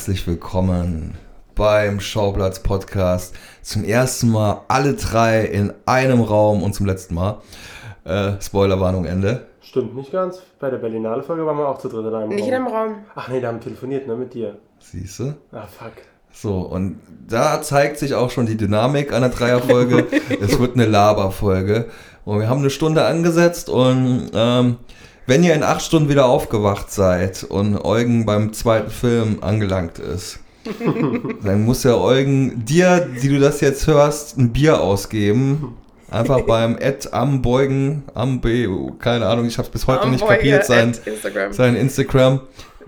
Herzlich willkommen beim Schauplatz Podcast. Zum ersten Mal alle drei in einem Raum und zum letzten Mal. Äh, Spoilerwarnung Ende. Stimmt nicht ganz. Bei der Berlinale Folge waren wir auch zu dritt in einem Nicht in Raum. einem Raum. Ach nee, da haben wir telefoniert, ne, mit dir. Siehst du? Ah, fuck. So, und da zeigt sich auch schon die Dynamik einer Dreierfolge. es wird eine Laberfolge. Und wir haben eine Stunde angesetzt und ähm, wenn ihr in acht Stunden wieder aufgewacht seid und Eugen beim zweiten Film angelangt ist, dann muss ja Eugen dir, die du das jetzt hörst, ein Bier ausgeben. Einfach beim Ed am Beugen, am B, keine Ahnung, ich habe es bis heute nicht Amboy, kapiert, sein, Instagram. sein Instagram.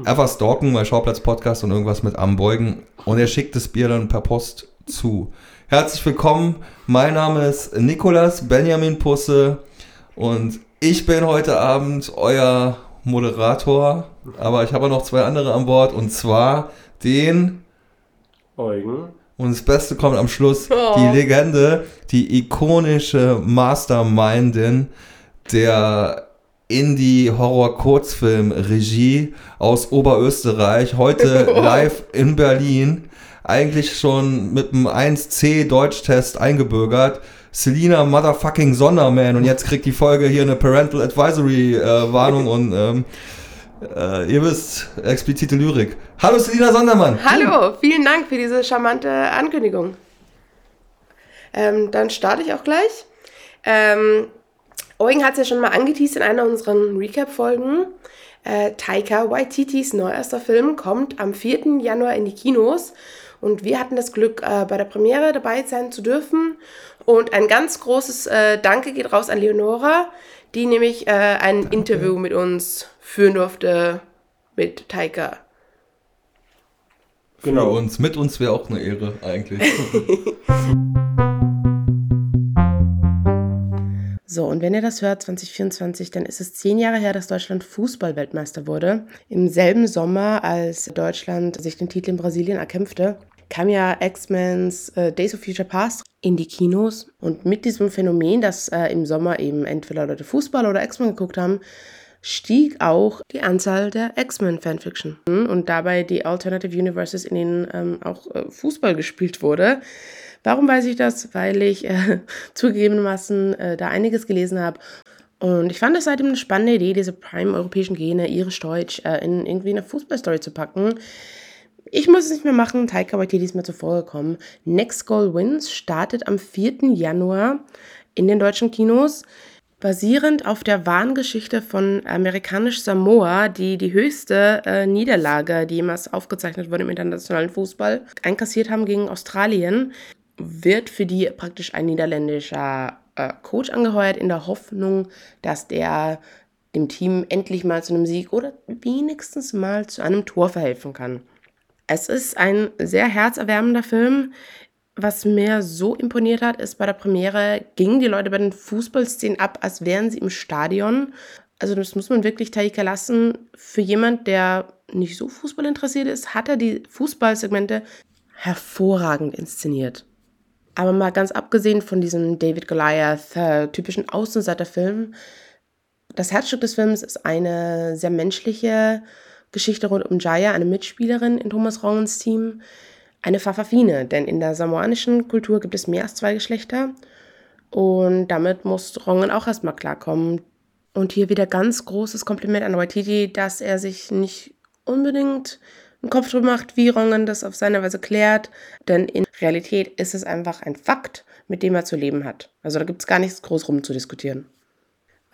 Einfach stalken bei Schauplatz Podcast und irgendwas mit Ambeugen. Und er schickt das Bier dann per Post zu. Herzlich willkommen. Mein Name ist Nikolas Benjamin Pusse und ich bin heute Abend euer Moderator. Aber ich habe noch zwei andere an Bord und zwar den Eugen. und das Beste kommt am Schluss. Oh. Die Legende, die ikonische Mastermindin der Indie-Horror-Kurzfilm-Regie aus Oberösterreich. Heute live in Berlin. Eigentlich schon mit einem 1C Deutschtest eingebürgert. Selina Motherfucking Sonderman. Und jetzt kriegt die Folge hier eine Parental Advisory äh, Warnung und ähm, äh, ihr wisst, explizite Lyrik. Hallo Selina Sondermann. Hallo, vielen Dank für diese charmante Ankündigung. Ähm, dann starte ich auch gleich. Ähm, Eugen hat es ja schon mal angeteased in einer unserer Recap-Folgen. Äh, Taika Waititis neuester Film kommt am 4. Januar in die Kinos. Und wir hatten das Glück, äh, bei der Premiere dabei sein zu dürfen. Und ein ganz großes äh, Danke geht raus an Leonora, die nämlich äh, ein Interview mit uns führen durfte mit Taika. Für Genau. uns. Mit uns wäre auch eine Ehre eigentlich. So, und wenn ihr das hört, 2024, dann ist es zehn Jahre her, dass Deutschland Fußballweltmeister wurde. Im selben Sommer, als Deutschland sich den Titel in Brasilien erkämpfte, kam ja X-Men's äh, Days of Future Past in die Kinos. Und mit diesem Phänomen, dass äh, im Sommer eben entweder Leute Fußball oder X-Men geguckt haben, stieg auch die Anzahl der X-Men-Fanfiction. Und dabei die Alternative Universes, in denen ähm, auch äh, Fußball gespielt wurde. Warum weiß ich das? Weil ich äh, zugegebenermaßen äh, da einiges gelesen habe. Und ich fand es seitdem eine spannende Idee, diese prime-europäischen Gene, irisch-deutsch, äh, in irgendwie eine Fußballstory zu packen. Ich muss es nicht mehr machen, Taika Waititi ist mir zuvor gekommen. Next Goal Wins startet am 4. Januar in den deutschen Kinos. Basierend auf der wahren Geschichte von amerikanisch Samoa, die die höchste äh, Niederlage, die jemals aufgezeichnet wurde im internationalen Fußball, einkassiert haben gegen Australien, wird für die praktisch ein niederländischer äh, Coach angeheuert, in der Hoffnung, dass der dem Team endlich mal zu einem Sieg oder wenigstens mal zu einem Tor verhelfen kann. Es ist ein sehr herzerwärmender Film. Was mir so imponiert hat, ist bei der Premiere gingen die Leute bei den Fußballszenen ab, als wären sie im Stadion. Also das muss man wirklich Taika lassen. Für jemand, der nicht so Fußball interessiert ist, hat er die Fußballsegmente hervorragend inszeniert. Aber mal ganz abgesehen von diesem David Goliath äh, typischen Außenseiterfilm, das Herzstück des Films ist eine sehr menschliche Geschichte rund um Jaya, eine Mitspielerin in Thomas Rongens Team, eine Fafafine, denn in der samoanischen Kultur gibt es mehr als zwei Geschlechter und damit muss Rongen auch erstmal klarkommen. Und hier wieder ganz großes Kompliment an Waititi, dass er sich nicht unbedingt einen Kopf drüber macht, wie Rongen das auf seine Weise klärt, denn in Realität ist es einfach ein Fakt, mit dem er zu leben hat. Also da gibt es gar nichts groß rumzudiskutieren.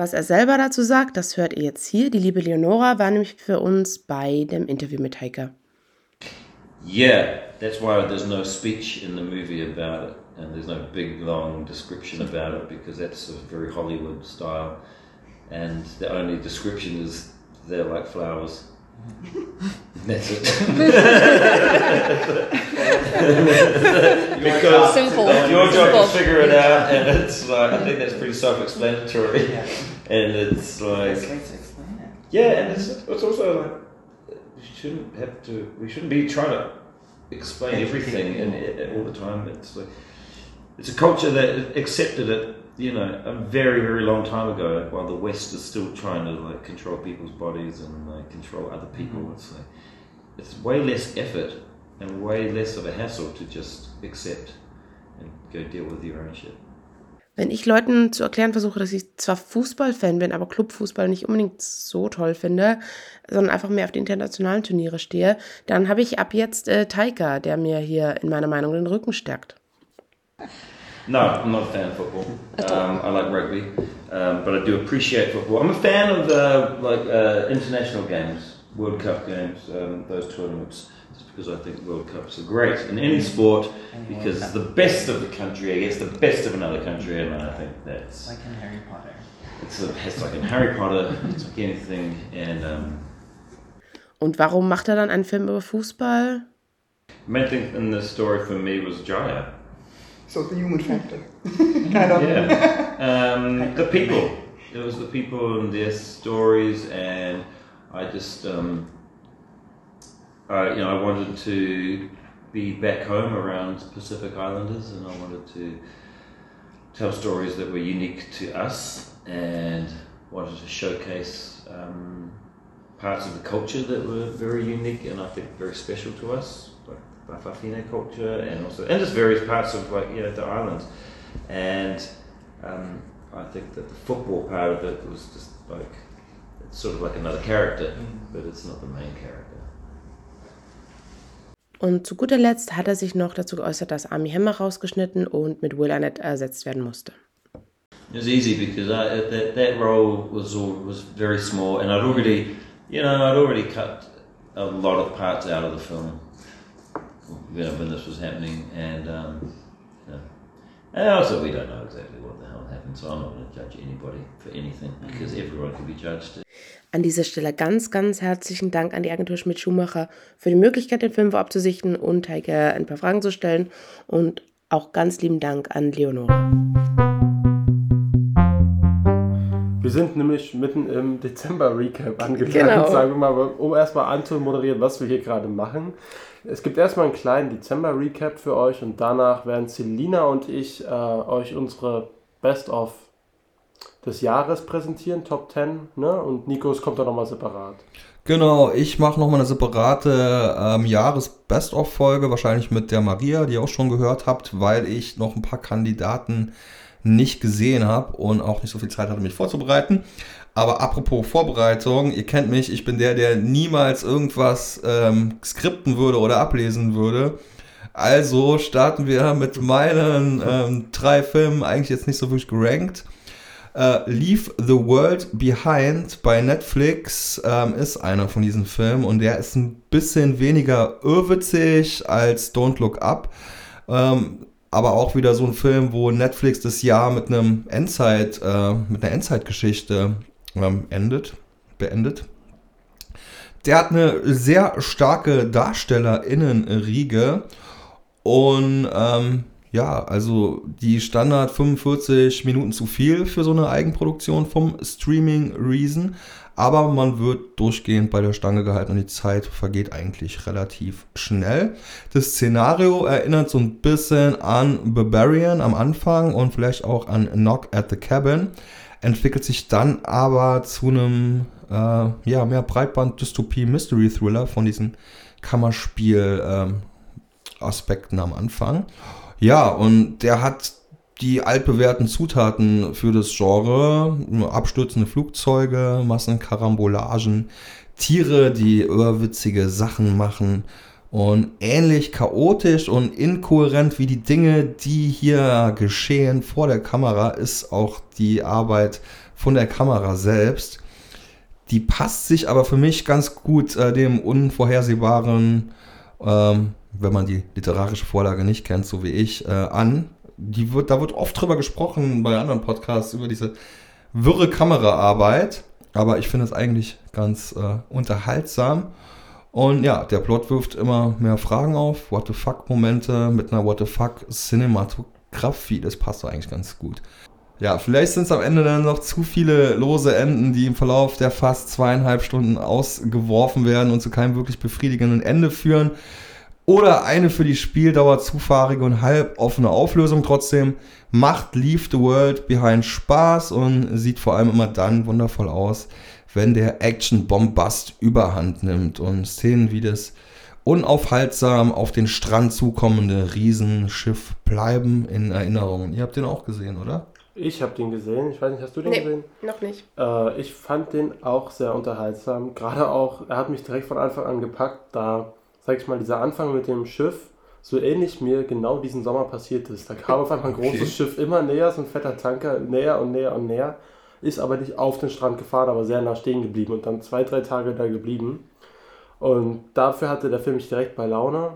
Was er selber dazu sagt, das hört ihr jetzt hier. Die liebe Leonora war nämlich für uns bei dem Interview mit Taika. Yeah, that's why there's no speech in the movie about it, and there's no big long description about it because that's very Hollywood style, and the only description is they're like flowers. That's it. because Simple. your job Simple. is figure it out, and it's like I think that's pretty self-explanatory, and it's like Best way to explain it. yeah, and it's, it's also like we shouldn't have to. We shouldn't be trying to explain everything and, and all the time. It's like it's a culture that accepted it, you know, a very very long time ago. While the West is still trying to like control people's bodies and like control other people, it's like it's way less effort and way less of a hassle to just accept and go deal with your own shit. Wenn ich Leuten zu erklären versuche, dass ich zwar Fußballfan bin, aber Clubfußball nicht unbedingt so toll finde, sondern einfach mehr auf die internationalen Turniere stehe, dann habe ich ab jetzt äh, Taika, der mir hier in meiner Meinung den Rücken stärkt. No, I'm not a fan of football. Um, I like rugby, um, but I do appreciate football. I'm a fan of uh, like uh, international games, World Cup games, um, those tournaments, just because I think World Cups are great in any sport because it's the best of the country against the best of another country, and I think that's Like in Harry Potter. it's, a, it's like in Harry Potter, it's like anything, and um, Und warum macht er dann einen Film über Fußball? The main thing in this story for me was Jaya. So the human factor. kind of. Yeah. Um, the people. It was the people and their stories, and I just, um, I, you know, I wanted to be back home around Pacific Islanders, and I wanted to tell stories that were unique to us, and wanted to showcase um, parts of the culture that were very unique and I think very special to us, like Bafafine culture, and also and just various parts of like you know the islands, and um, I think that the football part of it was just like it's sort of like another character, but it's not the main character. Und zu guter Letzt hat er sich noch dazu geäußert, dass Army Hammer rausgeschnitten und mit Will Arnett ersetzt werden musste. It was easy because I, that that role was all, was very small, and I'd already, you know, I'd already cut a lot of parts out of the film, you know, when this was happening, and um, you know, and also we don't know exactly what the hell happened, so I'm not going to judge anybody for anything because everyone can be judged. An dieser Stelle ganz, ganz herzlichen Dank an die Agentur Schmidt-Schumacher für die Möglichkeit, den Film vorab zu sichten und Heike ein paar Fragen zu stellen. Und auch ganz lieben Dank an Leonore. Wir sind nämlich mitten im Dezember-Recap angelangt, Genau. sagen wir mal, um erstmal anzumoderieren, was wir hier gerade machen. Es gibt erstmal einen kleinen Dezember-Recap für euch und danach werden Selina und ich äh, euch unsere Best-of des Jahres präsentieren, Top 10, ne? Und Nikos kommt dann nochmal separat. Genau, ich mache nochmal eine separate ähm, Jahres-Best-of-Folge, wahrscheinlich mit der Maria, die ihr auch schon gehört habt, weil ich noch ein paar Kandidaten nicht gesehen habe und auch nicht so viel Zeit hatte, mich vorzubereiten. Aber apropos Vorbereitung, ihr kennt mich, ich bin der, der niemals irgendwas ähm, skripten würde oder ablesen würde. Also starten wir mit meinen ähm, drei Filmen, eigentlich jetzt nicht so wirklich gerankt. Äh, Leave the World Behind bei Netflix ähm, ist einer von diesen Filmen und der ist ein bisschen weniger irrwitzig als Don't Look Up. Ähm, aber auch wieder so ein Film, wo Netflix das Jahr mit einem Endzeit, äh, mit einer Endzeitgeschichte ähm, endet, beendet. Der hat eine sehr starke DarstellerInnen-Riege und ähm, ja, also die Standard 45 Minuten zu viel für so eine Eigenproduktion vom Streaming Reason. Aber man wird durchgehend bei der Stange gehalten und die Zeit vergeht eigentlich relativ schnell. Das Szenario erinnert so ein bisschen an Barbarian am Anfang und vielleicht auch an Knock at the Cabin. Entwickelt sich dann aber zu einem äh, ja, mehr Breitband-Dystopie-Mystery-Thriller von diesen Kammerspiel-Aspekten am Anfang. Ja, und der hat die altbewährten Zutaten für das Genre, abstürzende Flugzeuge, Massenkarambolagen, Tiere, die irrwitzige Sachen machen und ähnlich chaotisch und inkohärent wie die Dinge, die hier geschehen vor der Kamera, ist auch die Arbeit von der Kamera selbst. Die passt sich aber für mich ganz gut äh, dem unvorhersehbaren, ähm, wenn man die literarische Vorlage nicht kennt, so wie ich, äh, an. Die wird, da wird oft drüber gesprochen bei anderen Podcasts über diese wirre Kameraarbeit, aber ich finde es eigentlich ganz äh, unterhaltsam. Und ja, der Plot wirft immer mehr Fragen auf, What the fuck-Momente mit einer What the fuck Cinematografie, das passt doch eigentlich ganz gut. Ja, vielleicht sind es am Ende dann noch zu viele lose Enden, die im Verlauf der fast zweieinhalb Stunden ausgeworfen werden und zu keinem wirklich befriedigenden Ende führen. Oder eine für die Spieldauer zufahrige und halboffene Auflösung. Trotzdem macht Leave the World Behind Spaß und sieht vor allem immer dann wundervoll aus, wenn der Action-Bombast überhand nimmt und Szenen wie das unaufhaltsam auf den Strand zukommende Riesenschiff bleiben in Erinnerung. Ihr habt den auch gesehen, oder? Ich habe den gesehen. Ich weiß nicht, hast du den Nee. gesehen? Noch nicht. Äh, ich fand den auch sehr unterhaltsam. Gerade auch, er hat mich direkt von Anfang an gepackt, da, sag ich mal, dieser Anfang mit dem Schiff, so ähnlich mir genau diesen Sommer passiert ist. Da kam auf einmal ein großes Okay. Schiff immer näher, so ein fetter Tanker, näher und näher und näher. Ist aber nicht auf den Strand gefahren, aber sehr nah stehen geblieben und dann zwei, drei Tage da geblieben. Und dafür hatte der Film mich direkt bei Laune.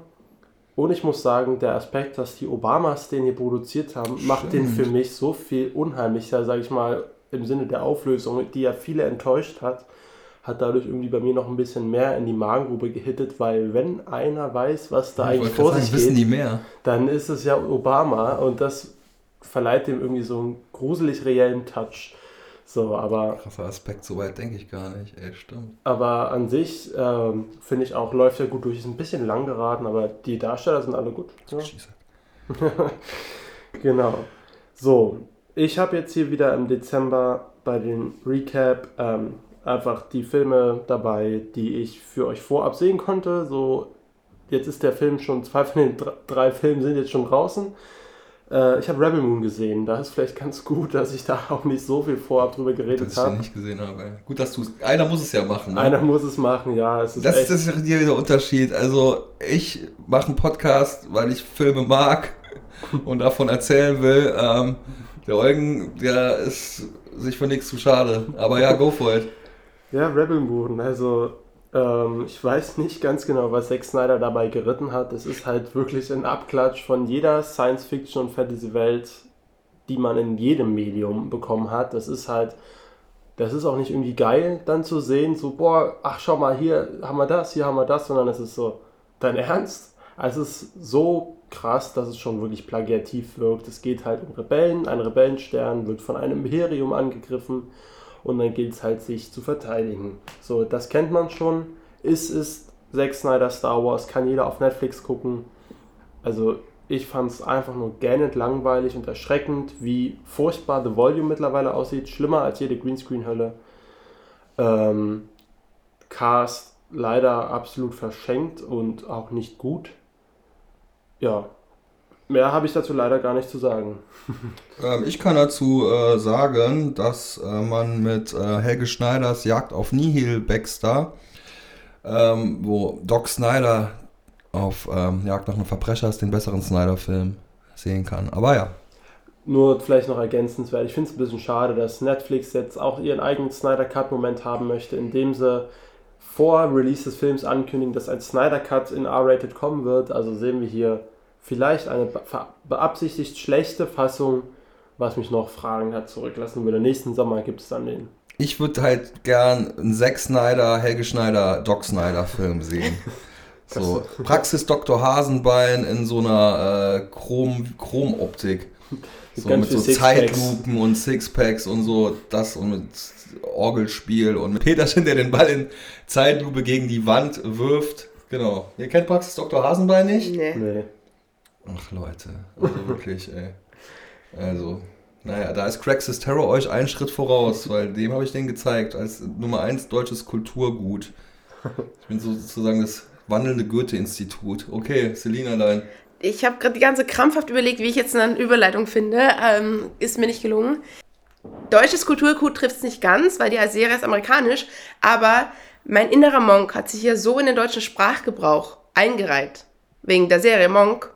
Und ich muss sagen, der Aspekt, dass die Obamas den hier produziert haben, macht den für mich so viel unheimlicher, sage ich mal, im Sinne der Auflösung, die ja viele enttäuscht hat, hat dadurch irgendwie bei mir noch ein bisschen mehr in die Magengrube gehittet, weil wenn einer weiß, was da Ich eigentlich vor sich sagen, geht, die mehr? dann ist es ja Obama und das verleiht dem irgendwie so einen gruselig reellen Touch. So, aber Krasser Aspekt, so weit denke ich gar nicht. Ey, stimmt. aber an sich ähm, finde ich auch, läuft ja gut durch. Ist ein bisschen lang geraten, aber die Darsteller sind alle gut. Ja. Schieße. Genau. So, ich habe jetzt hier wieder im Dezember bei den Recap ähm, einfach die Filme dabei, die ich für euch vorab sehen konnte. So, jetzt ist der Film schon, zwei von den dr- drei Filmen sind jetzt schon draußen. Äh, ich habe Rebel Moon gesehen. Da ist vielleicht ganz gut, dass ich da auch nicht so viel vorab drüber geredet Dass ich habe. nicht gesehen habe. Gut, dass du Einer muss es ja machen. Ne? Einer muss es machen, ja. Es ist Das, echt, das ist hier der Unterschied. Also, ich mache einen Podcast, weil ich Filme mag und davon erzählen will. Ähm, der Eugen, der ist sich für nichts zu schade. Aber ja, go for it. Ja, Rebel Moon. Also, ähm, ich weiß nicht ganz genau, was Zack Snyder dabei geritten hat. Es ist halt wirklich ein Abklatsch von jeder Science-Fiction- und Fantasy-Welt, die man in jedem Medium bekommen hat. Das ist halt, das ist auch nicht irgendwie geil, dann zu sehen, so, boah, ach, schau mal, hier haben wir das, hier haben wir das, sondern es ist so, dein Ernst? Also, es ist so krass, dass es schon wirklich plagiativ wirkt. Es geht halt um Rebellen. Ein Rebellenstern wird von einem Imperium angegriffen und dann gilt es halt, sich zu verteidigen. So, das kennt man schon. Ist es Zack Snyder Star Wars, kann jeder auf Netflix gucken. Also, ich fand es einfach nur gähnend langweilig und erschreckend, wie furchtbar The Volume mittlerweile aussieht. Schlimmer als jede Greenscreen-Hölle. Ähm, Cast leider absolut verschenkt und auch nicht gut. Ja, mehr habe ich dazu leider gar nicht zu sagen. Ähm, ich kann dazu äh, sagen, dass äh, man mit äh, Helge Schneiders Jagd auf Nihil Baxter, ähm, wo Doc Snyder auf ähm, Jagd nach einem Verbrecher ist, den besseren Snyder-Film sehen kann. Aber ja, Nur vielleicht noch ergänzenswert, ich finde es ein bisschen schade, dass Netflix jetzt auch ihren eigenen Snyder Cut-Moment haben möchte, indem sie vor Release des Films ankündigen, dass ein Snyder Cut in R-Rated kommen wird. Also sehen wir hier vielleicht eine be beabsichtigt schlechte Fassung, was mich noch Fragen hat zurücklassen würde. Nächsten Sommer gibt es dann den. ich würde halt gern einen Zack Snyder, Helge Schneider, Doc Snyder Film sehen. So, Praxis Dr. Hasenbein in so einer äh, Chrom, Chromoptik. So mit so. Zeitlupen und Sixpacks und so, das und mit Orgelspiel und mit Peterchen, der den Ball in Zeitlupe gegen die Wand wirft. Genau. Ihr kennt Praxis Dr. Hasenbein nicht? Nee. Nee. Ach Leute, also wirklich, ey. Also, naja, da ist Craxis Terror euch einen Schritt voraus, weil dem habe ich den gezeigt, als Nummer 1 deutsches Kulturgut. Ich bin so sozusagen das wandelnde Goethe-Institut. Okay, Selina, dein. Ich habe gerade die ganze krampfhaft überlegt, wie ich jetzt eine Überleitung finde. Ähm, ist mir nicht gelungen. Deutsches Kulturgut trifft es nicht ganz, weil die Serie ist amerikanisch. Aber mein innerer Monk hat sich hier so in den deutschen Sprachgebrauch eingereiht. Wegen der Serie Monk.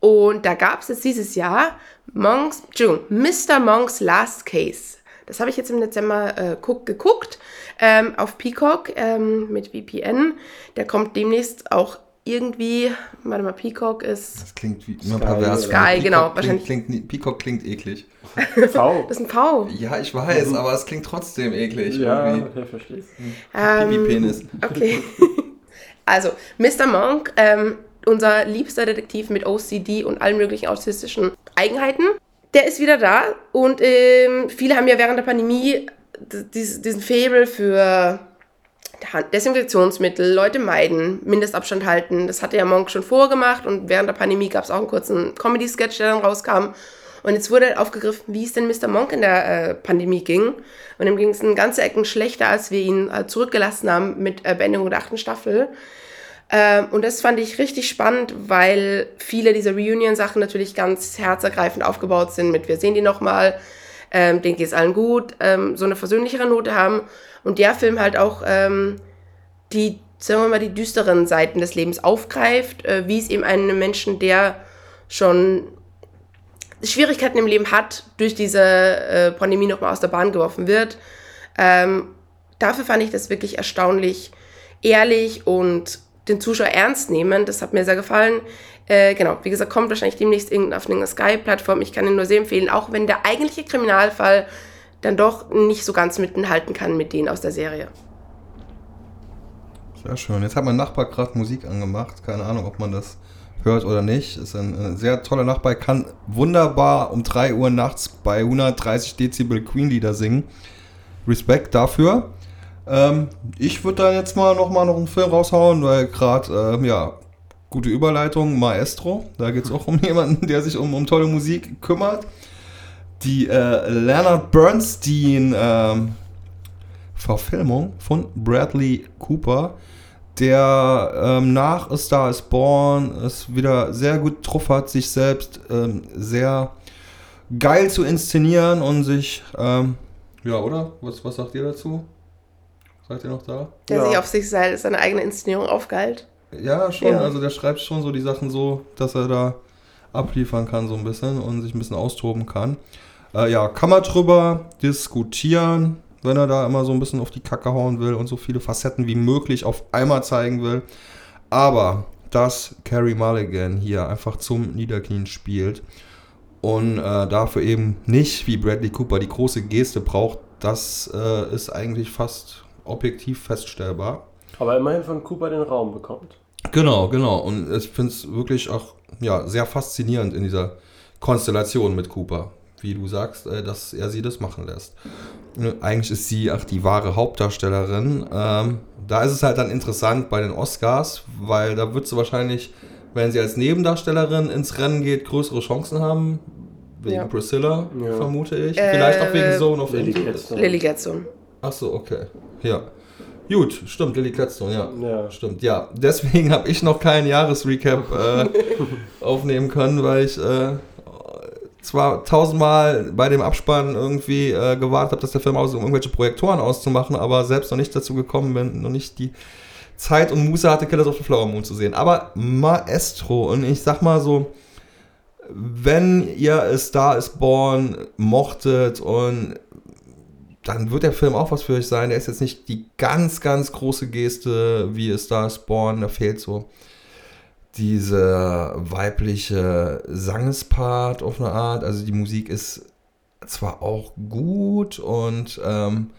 Und da gab es jetzt dieses Jahr Monks, Mr. Monks Last Case. Das habe ich jetzt im Dezember äh, guck, geguckt ähm, auf Peacock ähm, mit VPN. Der kommt demnächst auch irgendwie, warte mal, Peacock ist, Das klingt wie immer Sky, pervers. Sky, weil genau, Peacock wahrscheinlich. Klingt, klingt, Peacock klingt eklig. V. das ist ein V. Ja, ich weiß, aber es klingt trotzdem eklig. Ja, irgendwie. okay, verstehe. Ähm, Pipi-Penis. Okay. also, Mr. Monk, ähm, unser liebster Detektiv mit OCD und allen möglichen autistischen Eigenheiten, der ist wieder da und ähm, viele haben ja während der Pandemie diesen Faible für Desinfektionsmittel, Leute meiden, Mindestabstand halten. Das hatte ja Monk schon vorgemacht und während der Pandemie gab es auch einen kurzen Comedy-Sketch, der dann rauskam. Und jetzt wurde aufgegriffen, wie es denn Mr. Monk in der äh, Pandemie ging. Und ihm ging es in ganze Ecken schlechter, als wir ihn äh, zurückgelassen haben mit äh, Beendigung der achten Staffel. Ähm, und das fand ich richtig spannend, weil viele dieser Reunion-Sachen natürlich ganz herzergreifend aufgebaut sind mit wir sehen die nochmal, ähm, denen geht es allen gut, ähm, so eine versöhnlichere Note haben. Und der Film halt auch ähm, die, sagen wir mal, die düsteren Seiten des Lebens aufgreift, äh, wie es eben einem Menschen, der schon Schwierigkeiten im Leben hat, durch diese äh, Pandemie nochmal aus der Bahn geworfen wird. Ähm, dafür fand ich das wirklich erstaunlich ehrlich und den Zuschauer ernst nehmen. Das hat mir sehr gefallen. Äh, genau, wie gesagt, kommt wahrscheinlich demnächst auf irgendeiner Sky-Plattform. Ich kann ihn nur sehr empfehlen, auch wenn der eigentliche Kriminalfall dann doch nicht so ganz mithalten kann mit denen aus der Serie. Sehr schön. Jetzt hat mein Nachbar gerade Musik angemacht. Keine Ahnung, ob man das hört oder nicht. Ist ein, ein sehr toller Nachbar. Kann wunderbar um 3 Uhr nachts bei 130 Dezibel Queen-Lieder singen. Respekt dafür. Ähm, ich würde da jetzt mal noch mal noch einen Film raushauen, weil gerade, ähm, ja, gute Überleitung, Maestro. Da geht es auch um jemanden, der sich um, um tolle Musik kümmert. Die äh, Leonard Bernstein ähm, Verfilmung von Bradley Cooper, der ähm, nach A Star is Born es wieder sehr gut drauf hat, sich selbst ähm, sehr geil zu inszenieren und sich, ähm, ja, oder? Was, was sagt ihr dazu? Seid ihr noch da? Der Ja. sich auf sich se- seine eigene Inszenierung aufgeilt. Ja, schon. Ja. Also der schreibt schon so die Sachen so, dass er da abliefern kann so ein bisschen und sich ein bisschen austoben kann. Äh, ja, kann man drüber diskutieren, wenn er da immer so ein bisschen auf die Kacke hauen will und so viele Facetten wie möglich auf einmal zeigen will. Aber dass Carrie Mulligan hier einfach zum Niederknien spielt und äh, dafür eben nicht wie Bradley Cooper die große Geste braucht, das äh, ist eigentlich fast objektiv feststellbar. Aber immerhin von Cooper den Raum bekommt. Genau, genau. Und ich finde es wirklich auch ja, sehr faszinierend in dieser Konstellation mit Cooper. Wie du sagst, äh, dass er sie das machen lässt. Ne, Eigentlich ist sie auch die wahre Hauptdarstellerin. Ähm, da ist es halt dann interessant bei den Oscars, weil da wird sie wahrscheinlich, wenn sie als Nebendarstellerin ins Rennen geht, größere Chancen haben. Wegen Ja. Priscilla, Ja. vermute ich. Äh, Vielleicht auch wegen Zone of Lily. Gladstone. Lily Gladstone. Ach so, okay. Ja. Gut, stimmt, Lily Gladstone, ja. Ja. Stimmt, ja. Deswegen habe ich noch keinen Jahresrecap äh, aufnehmen können, weil ich äh, zwar tausendmal bei dem Abspann irgendwie äh, gewartet habe, dass der Film aus um irgendwelche Projektoren auszumachen, aber selbst noch nicht dazu gekommen bin, noch nicht die Zeit und Muße hatte, Killers of the Flower Moon zu sehen. Aber Maestro, und ich sag mal so, wenn ihr A Star is Born mochtet und dann wird der Film auch was für euch sein. Der ist jetzt nicht die ganz, ganz große Geste wie A Star is Born. Da fehlt so diese weibliche Sangespart auf eine Art. Also die Musik ist zwar auch gut und ähm,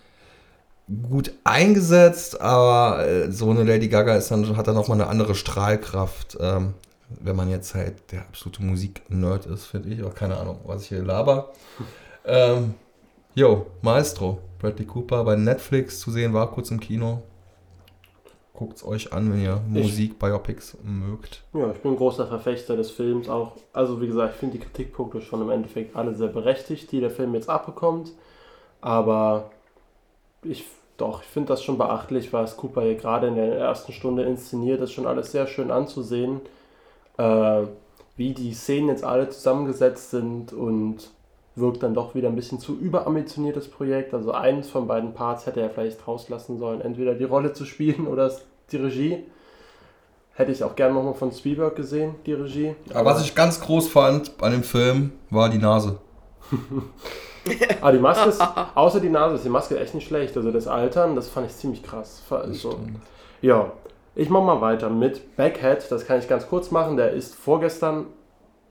gut eingesetzt, aber äh, so eine Lady Gaga ist dann, hat dann auch mal eine andere Strahlkraft. Ähm, wenn man jetzt halt der absolute Musik-Nerd ist, finde ich. Auch keine Ahnung, was ich hier laber. Ähm, Jo, Maestro, Bradley Cooper bei Netflix zu sehen, war kurz im Kino. Guckt's euch an, wenn ihr Musik, Biopics mögt. Ja, ich bin ein großer Verfechter des Films auch. Also wie gesagt, ich finde die Kritikpunkte schon im Endeffekt alle sehr berechtigt, die der Film jetzt abbekommt. Aber ich doch, ich finde das schon beachtlich, was Cooper hier gerade in der ersten Stunde inszeniert. Das ist schon alles sehr schön anzusehen. Äh, wie die Szenen jetzt alle zusammengesetzt sind und wirkt dann doch wieder ein bisschen zu überambitioniertes Projekt. Also eins von beiden Parts hätte er vielleicht rauslassen sollen, entweder die Rolle zu spielen oder die Regie. Hätte ich auch gerne nochmal von Spielberg gesehen, die Regie. Aber was ich ganz groß fand an dem Film, war die Nase. Ah, die Maske ist, außer die Nase ist die Maske echt nicht schlecht. Also das Altern, das fand ich ziemlich krass. Also, ja, ich mach mal weiter mit Backhead. Das kann ich ganz kurz machen. Der ist vorgestern,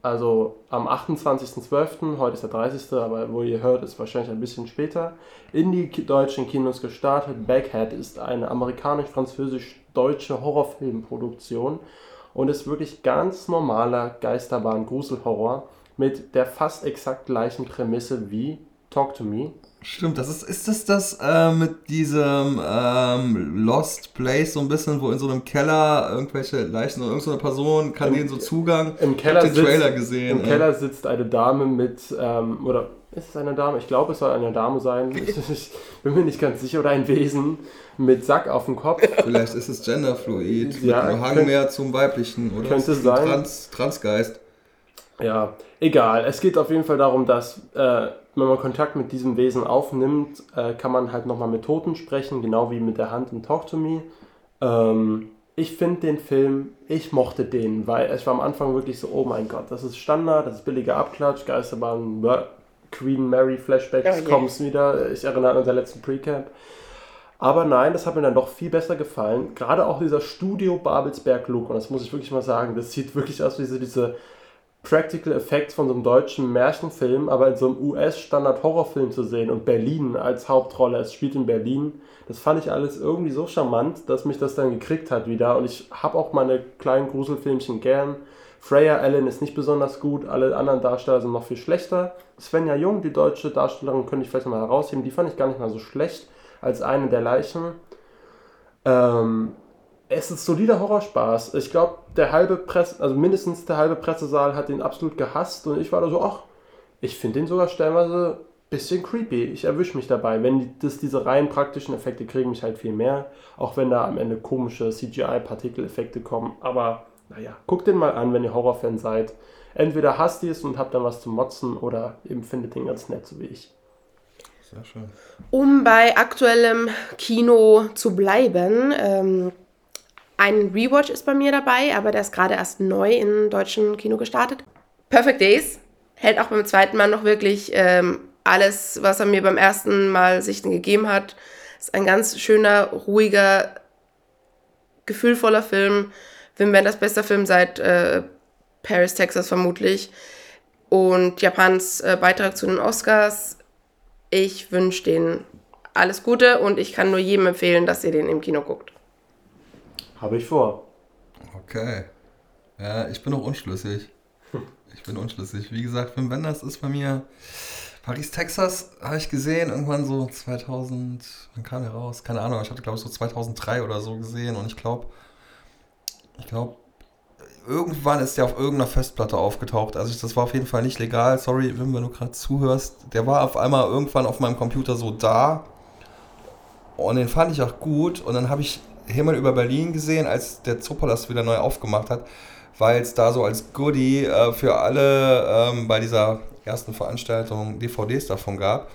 also am 28.12., heute ist der 30., aber wo ihr hört, ist wahrscheinlich ein bisschen später, in die deutschen Kinos gestartet. Backhead ist eine amerikanisch-französisch-deutsche Horrorfilmproduktion und ist wirklich ganz normaler Geisterbahn-Gruselhorror mit der fast exakt gleichen Prämisse wie Talk to Me. Stimmt, das ist, ist das das äh, mit diesem ähm, Lost Place so ein bisschen, wo in so einem Keller irgendwelche Leichen oder irgendeine Person kann Im- denen so Zugang. Im ich Keller, hab den sitzt, Trailer gesehen. im ey. Keller sitzt eine Dame mit, ähm, oder ist es eine Dame? Ich glaube, es soll eine Dame sein. Ich, ich bin mir nicht ganz sicher. Oder ein Wesen mit Sack auf dem Kopf. Vielleicht ist es genderfluid, Ja, mit einem Hang mehr zum Weiblichen, oder? könnte Es sein. Trans, Transgeist. Ja, egal. Es geht auf jeden Fall darum, dass äh, wenn man Kontakt mit diesem Wesen aufnimmt, äh, kann man halt nochmal mit Toten sprechen, genau wie mit der Hand in Talk to Me. Ähm, ich finde den Film, ich mochte den, weil es war am Anfang wirklich so, oh mein Gott, das ist Standard, das ist billiger Abklatsch, Geisterbahn, Queen Mary Flashbacks, Oh je. kommt's wieder. Ich erinnere an unser letzten Precap. Aber nein, das hat mir dann doch viel besser gefallen. Gerade auch dieser Studio Babelsberg-Look, und das muss ich wirklich mal sagen, das sieht wirklich aus wie so diese Practical Effects von so einem deutschen Märchenfilm, aber in so einem US-Standard-Horrorfilm zu sehen und Berlin als Hauptrolle, es spielt in Berlin, das fand ich alles irgendwie so charmant, dass mich das dann gekriegt hat wieder und ich habe auch meine kleinen Gruselfilmchen gern. Freya Allen ist nicht besonders gut, alle anderen Darsteller sind noch viel schlechter. Svenja Jung, die deutsche Darstellerin, könnte ich vielleicht mal herausheben, die fand ich gar nicht mal so schlecht als eine der Leichen. Ähm, es ist solider Horrorspaß. Ich glaube, der halbe Presse, also mindestens der halbe Pressesaal hat ihn absolut gehasst und ich war da so, ach, ich finde den sogar stellenweise ein bisschen creepy. Ich erwische mich dabei. Wenn das, diese rein praktischen Effekte kriegen mich halt viel mehr, auch wenn da am Ende komische CGI-Partikeleffekte kommen. Aber naja, guckt den mal an, wenn ihr Horrorfan seid. Entweder hasst ihr es und habt dann was zu motzen oder eben findet den ganz nett, so wie ich. Sehr schön. Um bei aktuellem Kino zu bleiben, ähm, ein Rewatch ist bei mir dabei, aber der ist gerade erst neu im deutschen Kino gestartet. Perfect Days hält auch beim zweiten Mal noch wirklich ähm, alles, was er mir beim ersten Mal sichten gegeben hat. Ist ein ganz schöner, ruhiger, gefühlvoller Film. Wim Wenders bester Film seit äh, Paris, Texas vermutlich. Und Japans äh, Beitrag zu den Oscars. Ich wünsche denen alles Gute und ich kann nur jedem empfehlen, dass ihr den im Kino guckt. Habe ich vor. Okay. Ja, ich bin noch unschlüssig. Ich bin unschlüssig. Wie gesagt, Wim Wenders ist bei mir. Paris, Texas habe ich gesehen, irgendwann so 2000, wann kam der raus? Keine Ahnung, ich hatte glaube ich so 2003 oder so gesehen und ich glaube, ich glaube, irgendwann ist der auf irgendeiner Festplatte aufgetaucht. Also ich, das war auf jeden Fall nicht legal. Sorry, Wim, wenn du gerade zuhörst. Der war auf einmal irgendwann auf meinem Computer so da und den fand ich auch gut und dann habe ich Himmel über Berlin gesehen, als der Zoopalast wieder neu aufgemacht hat, weil es da so als Goodie äh, für alle ähm, bei dieser ersten Veranstaltung DVDs davon gab.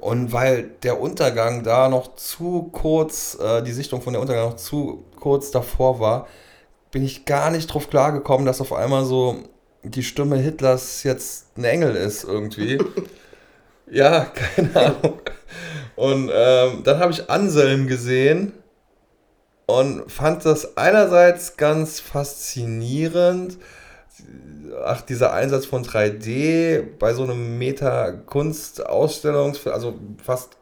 Und weil der Untergang da noch zu kurz, äh, die Sichtung von der Untergang noch zu kurz davor war, bin ich gar nicht drauf klargekommen, dass auf einmal so die Stimme Hitlers jetzt ein Engel ist irgendwie. ja, keine Ahnung. Und ähm, dann habe ich Anselm gesehen und fand das einerseits ganz faszinierend. Ach, dieser Einsatz von 3D bei so einem Meta-Kunstausstellung, also fast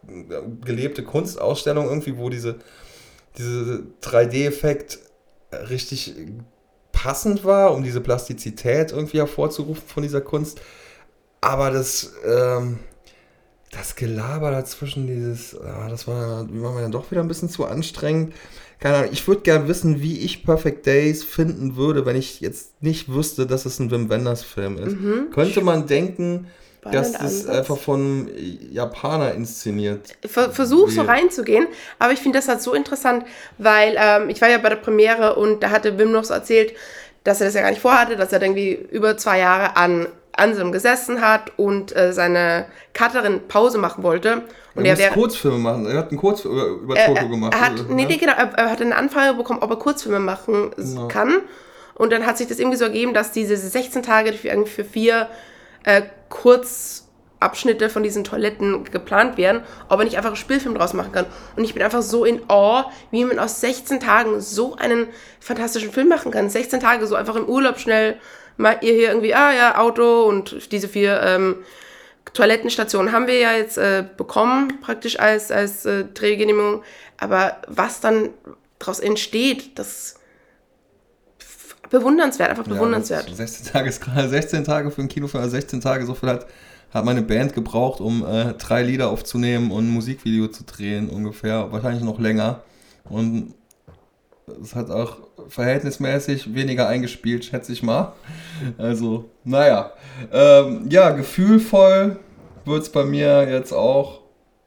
gelebte Kunstausstellung irgendwie, wo diese, diese 3D-Effekt richtig passend war, um diese Plastizität irgendwie hervorzurufen von dieser Kunst. Aber das, ähm, das Gelaber dazwischen, dieses, ah, das war, war mir dann doch wieder ein bisschen zu anstrengend. Keine Ahnung, ich würde gerne wissen, wie ich Perfect Days finden würde, wenn ich jetzt nicht wüsste, dass es ein Wim Wenders Film ist. Könnte man denken, dass das Ansatz. einfach von Japaner inszeniert Ver Versuch so reinzugehen, aber ich finde das halt so interessant, weil ähm, ich war ja bei der Premiere und da hatte Wim noch so erzählt, dass er das ja gar nicht vorhatte, dass er irgendwie über zwei Jahre an Anselm gesessen hat und äh, seine Cutterin Pause machen wollte. Und er er wäre Kurzfilme machen. Er hat einen Kurzfilm über, über er, Toto gemacht. er hat, oder? nee, ne? nee, genau, er, er hat eine Anfrage bekommen, ob er Kurzfilme machen Ja. kann. Und dann hat sich das irgendwie so ergeben, dass diese 16 Tage für, für vier äh, Kurzabschnitte von diesen Toiletten geplant werden, ob er nicht einfach einen Spielfilm draus machen kann. Und ich bin einfach so in Awe, wie man aus 16 Tagen so einen fantastischen Film machen kann. 16 Tage so einfach im Urlaub schnell ihr hier irgendwie, ah ja, Auto und diese vier ähm, Toilettenstationen haben wir ja jetzt äh, bekommen, praktisch als, als äh, Drehgenehmigung. Aber was dann daraus entsteht, das bewundernswert, einfach Ja, bewundernswert. 16 Tage ist gerade 16 Tage für einen Kinofilm, also 16 Tage, so viel hat, hat meine Band gebraucht, um äh, drei Lieder aufzunehmen und ein Musikvideo zu drehen, ungefähr, wahrscheinlich noch länger. Und es hat auch verhältnismäßig weniger eingespielt, schätze ich mal. Also, naja. Ähm, ja, gefühlvoll wird es bei mir jetzt auch,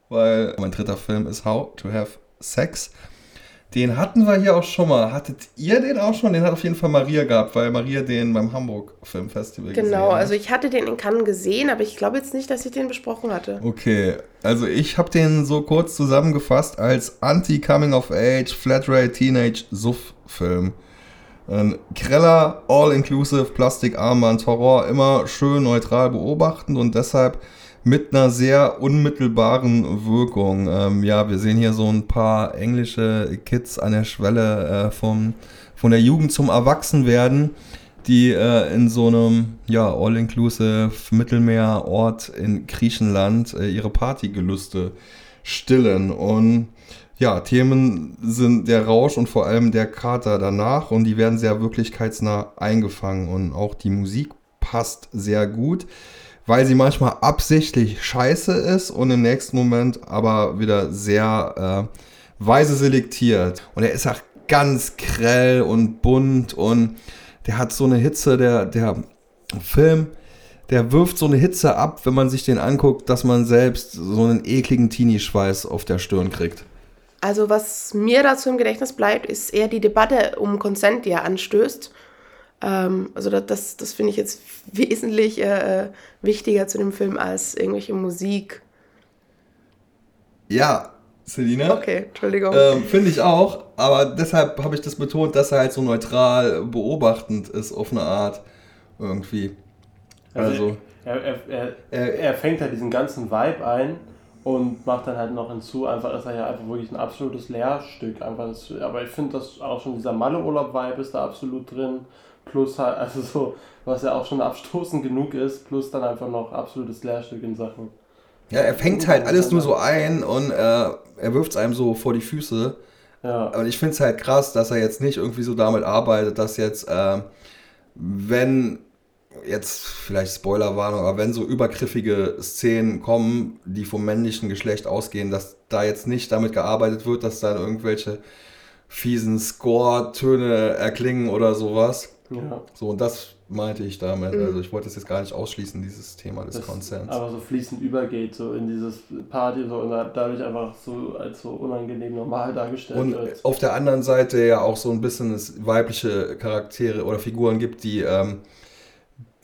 weil mein dritter Film ist How to Have Sex. Den hatten wir hier auch schon mal. Hattet ihr den auch schon? Den hat auf jeden Fall Maria gehabt, weil Maria den beim Hamburg Filmfestival gesehen Genau, hat. also ich hatte den in Cannes gesehen, aber ich glaube jetzt nicht, dass ich den besprochen hatte. Okay, also ich habe den so kurz zusammengefasst als Anti-Coming-of-Age Flatrate Teenage Suff-Film. Ein greller, all-inclusive Plastikarmband-Horror, immer schön neutral beobachtend und deshalb mit einer sehr unmittelbaren Wirkung. Ähm, ja, wir sehen hier so ein paar englische Kids an der Schwelle äh, vom, von der Jugend zum Erwachsenwerden, die äh, in so einem ja, all-inclusive Mittelmeerort in Griechenland äh, ihre Partygelüste stillen. Und ja, Themen sind der Rausch und vor allem der Kater danach und die werden sehr wirklichkeitsnah eingefangen und auch die Musik passt sehr gut, weil sie manchmal absichtlich scheiße ist und im nächsten Moment aber wieder sehr äh, weise selektiert. Und er ist auch ganz grell und bunt und der hat so eine Hitze, der, der Film, der wirft so eine Hitze ab, wenn man sich den anguckt, dass man selbst so einen ekligen Teenie-Schweiß auf der Stirn kriegt. Also was mir dazu im Gedächtnis bleibt, ist eher die Debatte um Consent, die er anstößt. Ähm, also das, das, das finde ich jetzt wesentlich äh, wichtiger zu dem Film als irgendwelche Musik. Ja, Selina. Okay, Entschuldigung. Ähm, Finde ich auch, aber deshalb habe ich das betont, dass er halt so neutral beobachtend ist auf eine Art irgendwie. Also, er, er, er, Er- er fängt halt diesen ganzen Vibe ein und macht dann halt noch hinzu, einfach ist er ja einfach wirklich ein absolutes Lehrstück. Einfach das, aber ich finde, dass auch schon dieser Malle-Urlaub-Vibe ist da absolut drin. Plus halt, also so, was ja auch schon abstoßend genug ist, plus dann einfach noch absolutes Lehrstück in Sachen. ja, er fängt halt alles nur so ein und äh, er wirft es einem so vor die Füße. Ja. Und ich finde es halt krass, dass er jetzt nicht irgendwie so damit arbeitet, dass jetzt, ähm, wenn, jetzt vielleicht Spoilerwarnung, aber wenn so übergriffige Szenen kommen, die vom männlichen Geschlecht ausgehen, dass da jetzt nicht damit gearbeitet wird, dass dann irgendwelche fiesen Score-Töne erklingen oder sowas. Ja. So, und das meinte ich damit. Also ich wollte es jetzt gar nicht ausschließen, dieses Thema des das Konsens. aber so fließend übergeht, so in dieses Party so und dadurch einfach so als so unangenehm normal dargestellt Und wird. auf der anderen Seite ja auch so ein bisschen es weibliche Charaktere oder Figuren gibt, die, ähm,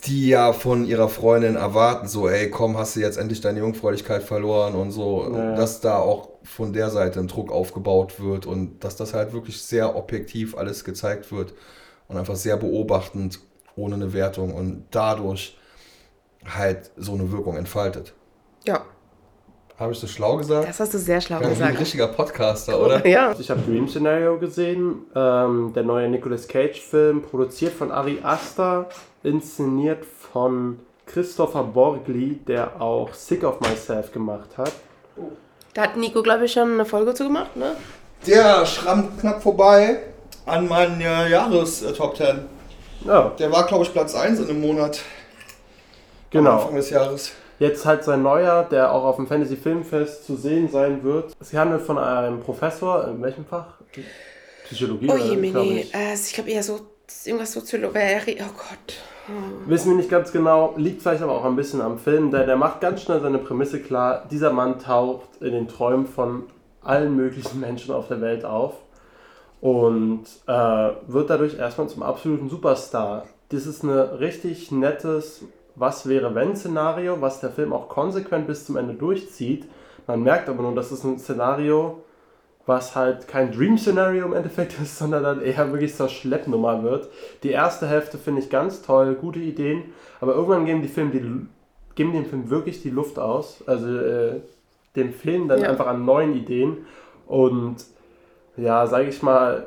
die ja von ihrer Freundin erwarten, so, ey, komm, hast du jetzt endlich deine Jungfräulichkeit verloren und so, Ja, ja. dass da auch von der Seite ein Druck aufgebaut wird und dass das halt wirklich sehr objektiv alles gezeigt wird und einfach sehr beobachtend, ohne eine Wertung und dadurch halt so eine Wirkung entfaltet. ja, Habe ich das schlau gesagt? das hast du sehr schlau Ja, wie ein gesagt. richtiger Podcaster, oder? Ja. Ich habe Dream Scenario gesehen, ähm, der neue Nicolas Cage-Film, produziert von Ari Aster, inszeniert von Christopher Borgli, der auch Sick of Myself gemacht hat. Da hat Nico, glaube ich, schon eine Folge zu gemacht, ne? Der schrammt knapp vorbei an meinen äh, Jahres-Top 10. Ja, Der war, glaube ich, Platz 1 in einem Monat. Am genau. Anfang des Jahres. Jetzt halt sein neuer, der auch auf dem Fantasy Filmfest zu sehen sein wird. Es handelt von einem Professor, in welchem Fach? Psychologie, Oh oder, je, glaub nee. ich. Äh, ich glaube eher so irgendwas Soziologie. Oh Gott. Wissen wir nicht ganz genau, liegt vielleicht aber auch ein bisschen am Film, denn der macht ganz schnell seine Prämisse klar. Dieser Mann taucht in den Träumen von allen möglichen Menschen auf der Welt auf und äh, wird dadurch erstmal zum absoluten Superstar. Das ist ein richtig nettes Was wäre wenn Szenario, was der Film auch konsequent bis zum Ende durchzieht. Man merkt aber nur, dass es ein Szenario, was halt kein Dream-Szenario im Endeffekt ist, sondern dann eher wirklich zur Schleppnummer wird. Die erste Hälfte finde ich ganz toll, gute Ideen, aber irgendwann geben die Film die, geben dem Film wirklich die Luft aus. Also äh, dem fehlen dann Ja. einfach an neuen Ideen und ja, sage ich mal,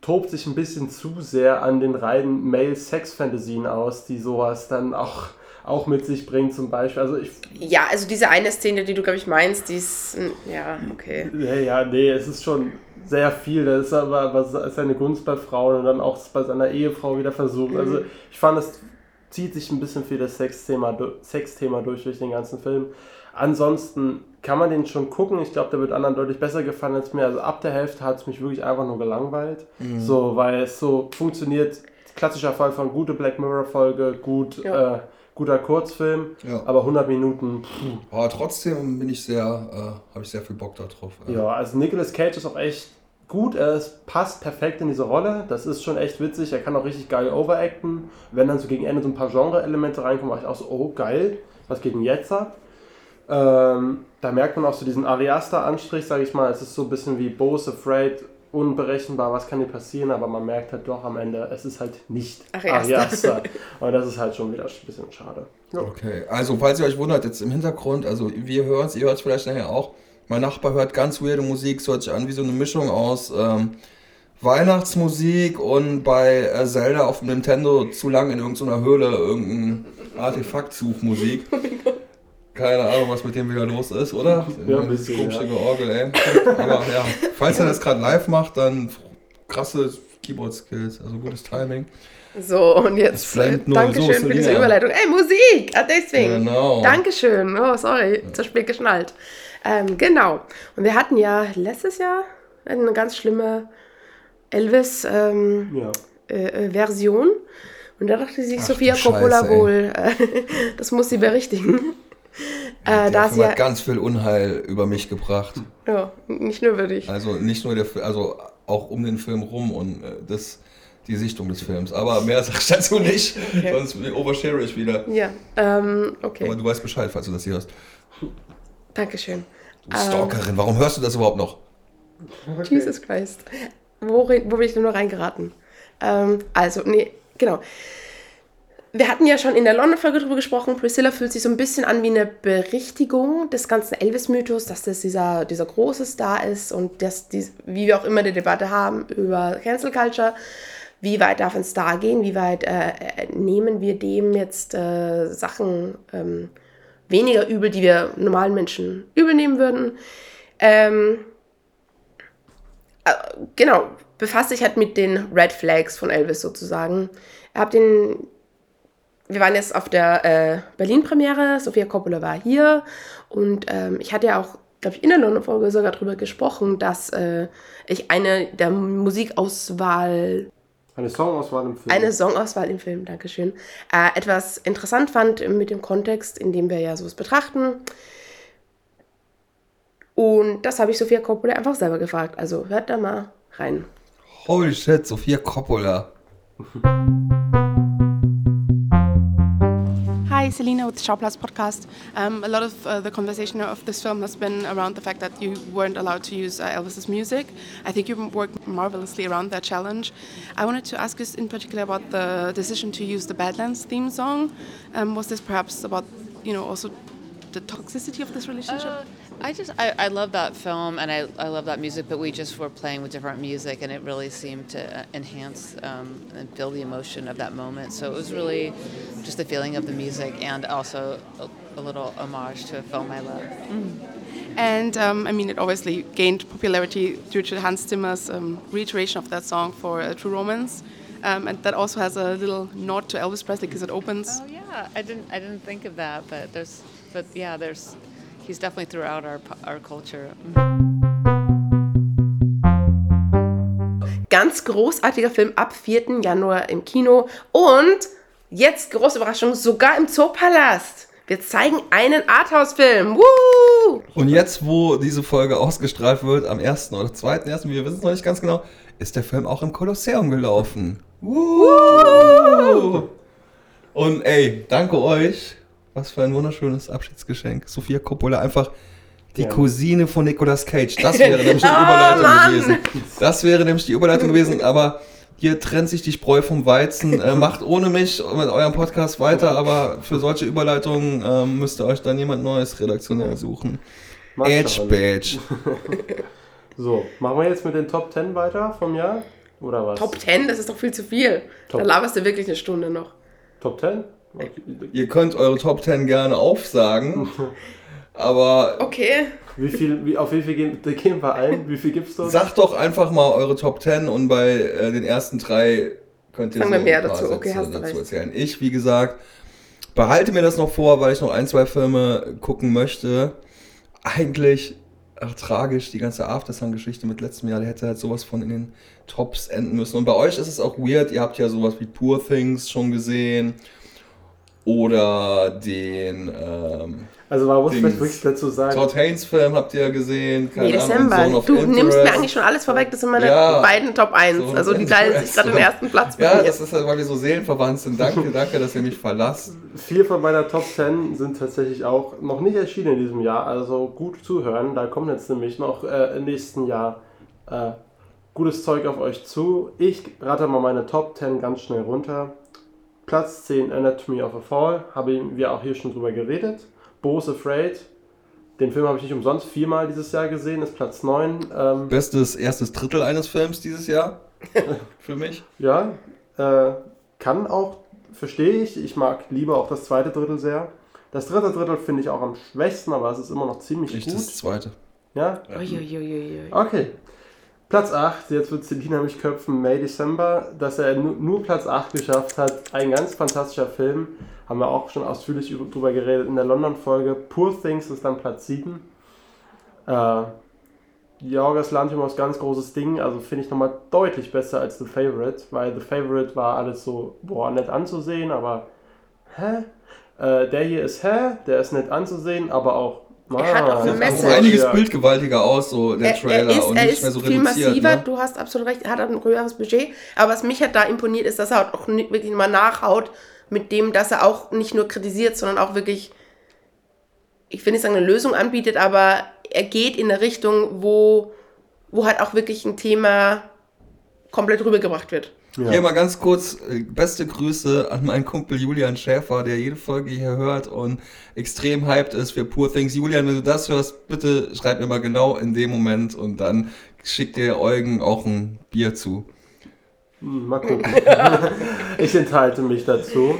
tobt sich ein bisschen zu sehr an den reinen Male-Sex-Fantasien aus, die sowas dann auch auch mit sich bringt zum Beispiel. Also ich, Ja, also diese eine Szene, die du, glaube ich, meinst, die ist, mm, ja, okay. ja, nee, es ist schon sehr viel. Das ist aber was seine Gunst bei Frauen und dann auch bei seiner Ehefrau wieder versucht. Also ich fand, es zieht sich ein bisschen viel das Sexthema, Sexthema durch durch den ganzen Film. Ansonsten kann man den schon gucken. Ich glaube, der wird anderen deutlich besser gefallen als mir. Also ab der Hälfte hat es mich wirklich einfach nur gelangweilt. So, weil es so funktioniert. Klassischer Fall von gute Black Mirror Folge, gut, Ja. äh, guter Kurzfilm, Ja. aber 100 Minuten. Pff, Aber trotzdem bin ich sehr, äh, habe ich sehr viel Bock darauf. Äh, Ja, also Nicolas Cage ist auch echt gut. Es passt perfekt in diese Rolle. Das ist schon echt witzig. Er kann auch richtig geil overacten. Wenn dann so gegen Ende so ein paar Genre-Elemente reinkommen, war ich auch so, oh geil, was geht denn jetzt ab? Ähm, da merkt man auch so diesen Ariasta-Anstrich, sage ich mal. Es ist so ein bisschen wie Bose Afraid, unberechenbar, was kann dir passieren, aber man merkt halt doch am Ende, es ist halt nicht Ariasta. Ariasta. Und das ist halt schon wieder ein bisschen schade. Ja. Okay, also falls ihr euch wundert, jetzt im Hintergrund, also wir hören es, ihr hört es vielleicht nachher auch. Mein Nachbar hört ganz weirde Musik, es hört sich an wie so eine Mischung aus ähm, Weihnachtsmusik und bei äh, Zelda auf dem Nintendo zu lang in irgendeiner Höhle irgendein Artefaktsuchmusik. Keine Ahnung, was mit dem wieder los ist, oder? Ja, ein bisschen, Komische ja. Georgel, ey. Aber ja, falls er das gerade live macht, dann krasse Keyboard-Skills, also gutes Timing. So, und jetzt, Dankeschön so, für diese. Überleitung. Ey, Musik! Ah, deswegen. Genau. Dankeschön. Oh, sorry, zu spät geschnallt. Ähm, genau. Und wir hatten ja letztes Jahr eine ganz schlimme Elvis-Version. Ja. äh, äh. Und da dachte sich Ach, Sophia Coppola wohl, äh, das muss sie berichtigen. Äh, Film sie ja, hat ganz viel Unheil über mich gebracht. ja, nicht nur würdig. Also nicht nur der Film, also auch um den Film rum und äh, das, die Sichtung des Films. Aber mehr sag ich dazu nicht, Okay. sonst overshare ich wieder. Ja, ähm, okay. Aber du weißt Bescheid, falls du das hier hörst. Dankeschön. Du Stalkerin, warum hörst du das überhaupt noch? Jesus Christ. Wo, wo bin ich denn nur reingeraten? Ähm, also, nee, genau. Wir hatten ja schon in der London-Folge drüber gesprochen. Priscilla fühlt sich so ein bisschen an wie eine Berichtigung des ganzen Elvis-Mythos, dass das dieser, dieser große Star ist und dass, dies, wie wir auch immer die Debatte haben über Cancel Culture, wie weit darf ein Star gehen, wie weit äh, äh, nehmen wir dem jetzt äh, Sachen ähm, weniger übel, die wir normalen Menschen übel nehmen würden. Ähm, genau, befasst sich halt mit den Red Flags von Elvis sozusagen. Ihr habt den, wir waren jetzt auf der äh, Berlin-Premiere, Sofia Coppola war hier und ähm, ich hatte ja auch, glaube ich, in der London-Folge sogar darüber gesprochen, dass äh, ich eine der Musikauswahl Eine Songauswahl im Film. eine Songauswahl im Film, Dankeschön, äh, etwas interessant fand mit dem Kontext, in dem wir ja sowas betrachten. Und das habe ich Sophia Coppola einfach selber gefragt. Also hört da mal rein. Holy shit, Sophia Coppola. Hi, Selina with Showplus podcast. Um, a lot of uh, the conversation of this film has been around the fact that you weren't allowed to use uh, Elvis's music. I think you worked marvelously around that challenge. I wanted to ask you in particular about the decision to use the Badlands theme song. Um, was this perhaps about, you know, also the toxicity of this relationship? Uh, I just I, I love that film and I, I love that music, but we just were playing with different music and it really seemed to uh, enhance um, and build the emotion of that moment. So it was really just the feeling of the music and also a, a little homage to a film I love. And um, I mean, it obviously gained popularity due to Hans Zimmer's um, reiteration of that song for uh, True Romance. Um, and that also has a little nod to Elvis Presley because it opens. Oh yeah, I didn't I didn't think of that, but there's but yeah, there's he's definitely throughout our our culture. Ganz großartiger Film ab 4. Januar im Kino. Und jetzt, große Überraschung, sogar im Zoopalast. Wir zeigen einen Arthouse-Film. Und jetzt, wo diese Folge ausgestrahlt wird, am 1. oder 2.1., wir wissen es noch nicht ganz genau, ist der Film auch im Kolosseum gelaufen. Woo! Und ey, danke euch. Was für ein wunderschönes Abschiedsgeschenk. Sophia Coppola, einfach die Ja. Cousine von Nicolas Cage. Das wäre nämlich die Oh, Überleitung Mann. gewesen. Das wäre nämlich die Überleitung gewesen, aber hier trennt sich die Spreu vom Weizen. Äh, macht ohne mich mit eurem Podcast weiter, aber für solche Überleitungen ähm, müsst ihr euch dann jemand Neues redaktionell suchen. Edge. Badge. So, machen wir jetzt mit den Top 10 weiter vom Jahr? Oder was? Top 10, das ist doch viel zu viel. Top. Da laberst du wirklich eine Stunde noch. Top 10? Ihr könnt eure Top 10 gerne aufsagen, aber Okay. Wie viel, wie, auf wie viel gehen, da gehen wir ein? Wie viel gibst du? uns? sagt doch einfach mal eure Top 10 und bei äh, den ersten drei könnt ihr Sagen so wir mehr ein paar dazu. Okay, Sätze hast du dazu recht. erzählen. Ich, wie gesagt, behalte mir das noch vor, weil ich noch ein, zwei Filme gucken möchte. Eigentlich ach, tragisch, die ganze Aftersun-Geschichte mit letztem Jahr, der hätte halt sowas von in den Tops enden müssen. Und bei euch ist es auch weird, ihr habt ja sowas wie Poor Things schon gesehen. Oder den ähm, Also man muss vielleicht wirklich dazu sagen, Todd Haynes-Film habt ihr gesehen. keine Nee, Ahnung, December. Zone of Du nimmst mir Interest. eigentlich schon alles vorweg. Das sind meine Ja. beiden Top 1. Zone of also die teilen sich Interest. gerade den ersten Platz Ja, mir. das ist halt, weil wir so seelenverwandt sind. Danke, danke, dass ihr mich verlasst. vier von meiner Top 10 sind tatsächlich auch noch nicht erschienen in diesem Jahr. Also gut zuhören. Da kommt jetzt nämlich noch äh, im nächsten Jahr äh, gutes Zeug auf euch zu. Ich rate mal meine Top 10 ganz schnell runter. Platz 10 Anatomy of a Fall, haben wir auch hier schon drüber geredet. Bo's Afraid, den Film habe ich nicht umsonst viermal dieses Jahr gesehen, ist Platz 9. Ähm, Bestes erstes Drittel eines Films dieses Jahr. Für mich. Ja, äh, kann auch, verstehe ich. Ich mag lieber auch das zweite Drittel sehr. Das dritte Drittel finde ich auch am schwächsten, aber es ist immer noch ziemlich Nicht gut. das zweite. Ja, Uiuiuiui. okay. Platz 8, jetzt wird Selina mich köpfen, May December. Dass er nur, Platz 8 geschafft hat, ein ganz fantastischer Film. Haben wir auch schon ausführlich über- drüber geredet in der London-Folge. Poor Things ist dann Platz 7. Äh, Jorgos Lanthimos ganz großes Ding, also finde ich nochmal deutlich besser als The Favorite, weil The Favorite war alles so, boah, nett anzusehen, aber hä? Äh, der hier ist hä? Der ist nett anzusehen, aber auch. Er hat auch eine Sieht Message. auch einiges Ja. bildgewaltiger aus, so der Er, Trailer er ist, und er nicht ist mehr so viel reduziert. massiver, Ne? du hast absolut recht, er hat ein höheres Budget. Aber was mich halt da imponiert, ist, dass er halt auch nicht wirklich mal nachhaut mit dem, dass er auch nicht nur kritisiert, sondern auch wirklich, ich will nicht sagen, eine Lösung anbietet, aber er geht in eine Richtung, wo, wo halt auch wirklich ein Thema komplett rübergebracht wird. Hier mal ganz kurz äh, beste Grüße an meinen Kumpel Julian Schäfer, der jede Folge hier hört und extrem hyped ist für Poor Things. Julian, wenn du das hörst, bitte schreib mir mal genau in dem Moment und dann schickt dir Eugen auch ein Bier zu. Hm, Mal gucken. ich enthalte mich dazu.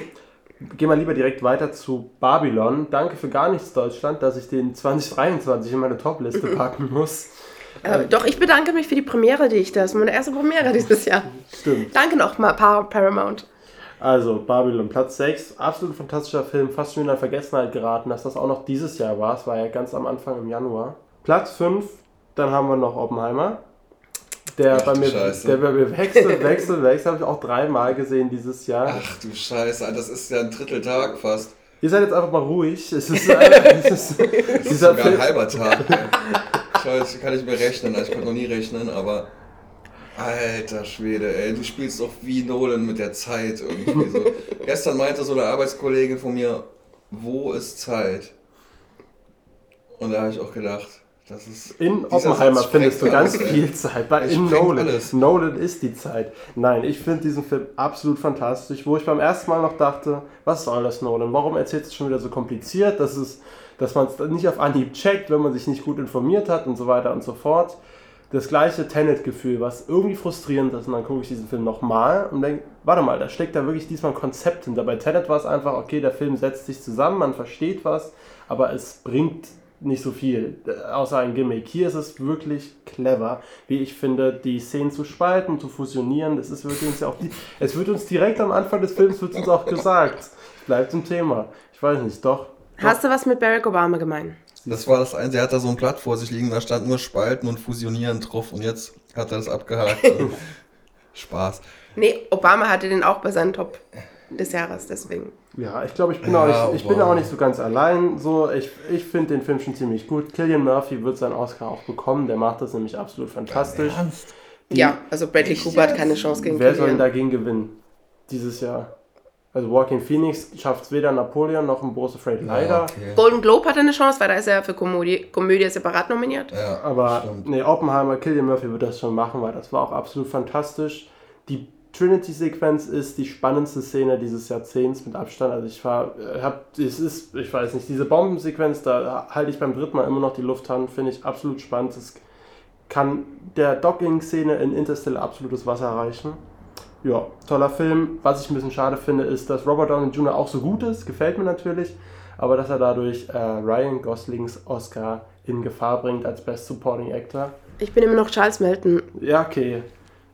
Gehen wir lieber direkt weiter zu Babylon. Danke für gar nichts, Deutschland, dass ich den 2023 in meine Top-Liste packen muss. Äh, doch, ich bedanke mich für die Premiere, die ich da. Das ist meine erste Premiere dieses Jahr. Stimmt. Danke nochmal, Par Paramount. Also, Babylon, Platz 6. Absolut fantastischer Film. Fast schon in der Vergessenheit geraten, dass das auch noch dieses Jahr war. Es war ja ganz am Anfang im Januar. Platz 5. Dann haben wir noch Oppenheimer. Der Ach bei du mir, Scheiße. der bei mir wechselt, wechselt, wechselt. Habe ich auch dreimal gesehen dieses Jahr. Ach du Scheiße, das ist ja ein Dritteltag fast. Ihr seid jetzt einfach mal ruhig. Es ist, es ist, dieser Sogar Film, ein halber Tag. Ich weiß, kann ich mir rechnen, ich konnte noch nie rechnen, aber alter Schwede, ey, du spielst doch wie Nolan mit der Zeit irgendwie so. Gestern meinte so eine Arbeitskollegin von mir, wo ist Zeit? Und da habe ich auch gedacht, das ist. In Oppenheimer Satz findest du ganz alles, viel Zeit. Bei Es in Nolan. alles. Nolan ist die Zeit. Nein, ich finde diesen Film absolut fantastisch. Wo ich beim ersten Mal noch dachte, was soll das Nolan? Warum erzählt es schon wieder so kompliziert? Das ist, dass man es nicht auf Anhieb checkt, wenn man sich nicht gut informiert hat und so weiter und so fort. Das gleiche Tenet-Gefühl, was irgendwie frustrierend ist. Und dann gucke ich diesen Film nochmal und denke, warte mal, da steckt da wirklich diesmal ein Konzept hinter. Bei Tenet war es einfach, okay, der Film setzt sich zusammen, man versteht was, aber es bringt nicht so viel, außer ein Gimmick. Hier ist es wirklich clever, wie ich finde, die Szenen zu spalten, zu fusionieren. Das ist uns ja auch es wird uns direkt am Anfang des Films wird uns auch gesagt. Bleibt im Thema. Ich weiß nicht, doch. Hast du was mit Barack Obama gemein? Das war das Einzige, er hat da so ein Blatt vor sich liegen, da stand nur Spalten und Fusionieren drauf und jetzt hat er das abgehakt. Spaß. Nee, Obama hatte den auch bei seinen Top des Jahres, deswegen. Ja, ich glaube, ich bin, Ja, auch, nicht, ich bin auch nicht so ganz allein. So, ich ich finde den Film schon ziemlich gut. Killian Murphy wird seinen Oscar auch bekommen. Der macht das nämlich absolut fantastisch. Ja, also Bradley Cooper hat keine Chance gegen Wer soll denn Killian. dagegen gewinnen dieses Jahr? Also Walking Phoenix schafft es weder Napoleon noch ein Bo's Afraid leider. Okay. Golden Globe hat eine Chance, weil da ist er für Komödie, Komödie separat nominiert. Ja, Aber stimmt. nee, Oppenheimer, Killian Murphy wird das schon machen, weil das war auch absolut fantastisch. Die Trinity-Sequenz ist die spannendste Szene dieses Jahrzehnts mit Abstand. Also ich war, äh, hab, es ist, ich weiß nicht, diese Bombensequenz, da halte ich beim dritten Mal immer noch die Luft an, finde ich absolut spannend. Das kann der Docking-Szene in Interstellar absolutes Wasser reichen. Ja, toller Film. Was ich ein bisschen schade finde, ist, dass Robert Downey Jr. auch so gut ist, gefällt mir natürlich, aber dass er dadurch äh, Ryan Goslings Oscar in Gefahr bringt als Best Supporting Actor. Ich bin immer noch Charles Melton. Ja, okay.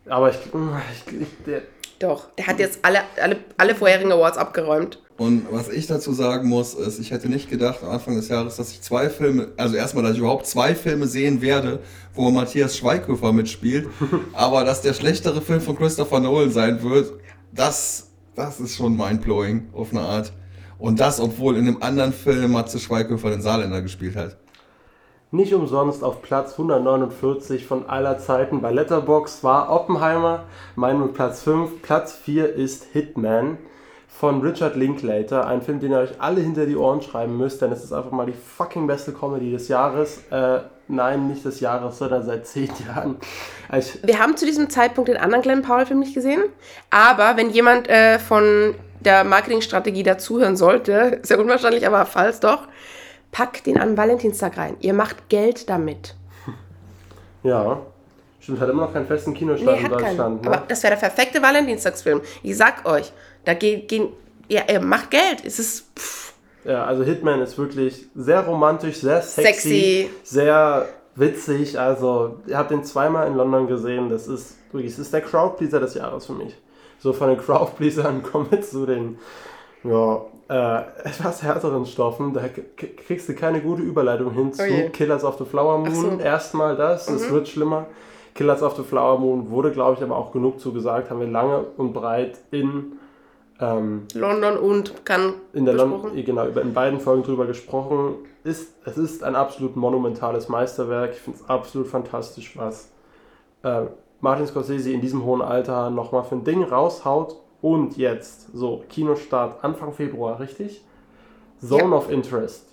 Aber ich, ich, ich der, Doch, der hat jetzt alle, alle, alle vorherigen Awards abgeräumt. Und was ich dazu sagen muss, ist, ich hätte nicht gedacht am Anfang des Jahres, dass ich zwei Filme, also erstmal, dass ich überhaupt zwei Filme sehen werde, wo Matthias Schweighöfer mitspielt, aber dass der schlechtere Film von Christopher Nolan sein wird, das, das ist schon mindblowing auf eine Art. Und das, obwohl in einem anderen Film Matze Schweighöfer den Saarländer gespielt hat. Nicht umsonst auf Platz 149 von aller Zeiten bei Letterbox war Oppenheimer, mein Platz 5. Platz 4 ist Hitman von Richard Linklater, ein Film, den ihr euch alle hinter die Ohren schreiben müsst, denn es ist einfach mal die fucking beste Comedy des Jahres. Äh, nein, nicht des Jahres, sondern seit 10 Jahren. Ich, Wir haben zu diesem Zeitpunkt den anderen Glenn Powell-Film nicht gesehen, aber wenn jemand äh, von der Marketingstrategie dazuhören sollte, sehr unwahrscheinlich, aber falls doch, packt den an Valentinstag rein. Ihr macht Geld damit. ja, stimmt, hat immer noch keinen festen Kinostart Nee, in hat keinen. Deutschland. Aber Ne? das wäre der perfekte Valentinstagsfilm. Ich sag euch, da geht, gehen, ja, ihr macht Geld. Es ist, pff, Ja, also Hitman ist wirklich sehr romantisch, sehr sexy, Sexy. sehr witzig. Also, ihr habt den zweimal in London gesehen. Das ist wirklich, es ist der Crowdpleaser des Jahres für mich. So von den Crowdpleasern kommen wir zu den ja, äh, etwas härteren Stoffen. Da kriegst du keine gute Überleitung hin zu Oh. Killers of the Flower Moon. So. Mhm. Erstmal das, es wird schlimmer. Killers of the Flower Moon wurde, glaube ich, aber auch genug zugesagt. Haben wir lange und breit in ähm, London und kann in der Lon besprochen. genau in beiden Folgen drüber gesprochen. Ist, es ist ein absolut monumentales Meisterwerk. Ich finde es absolut fantastisch, was äh, Martin Scorsese in diesem hohen Alter nochmal für ein Ding raushaut. Und jetzt, so, Kinostart Anfang Februar, richtig? Zone Ja. of Interest.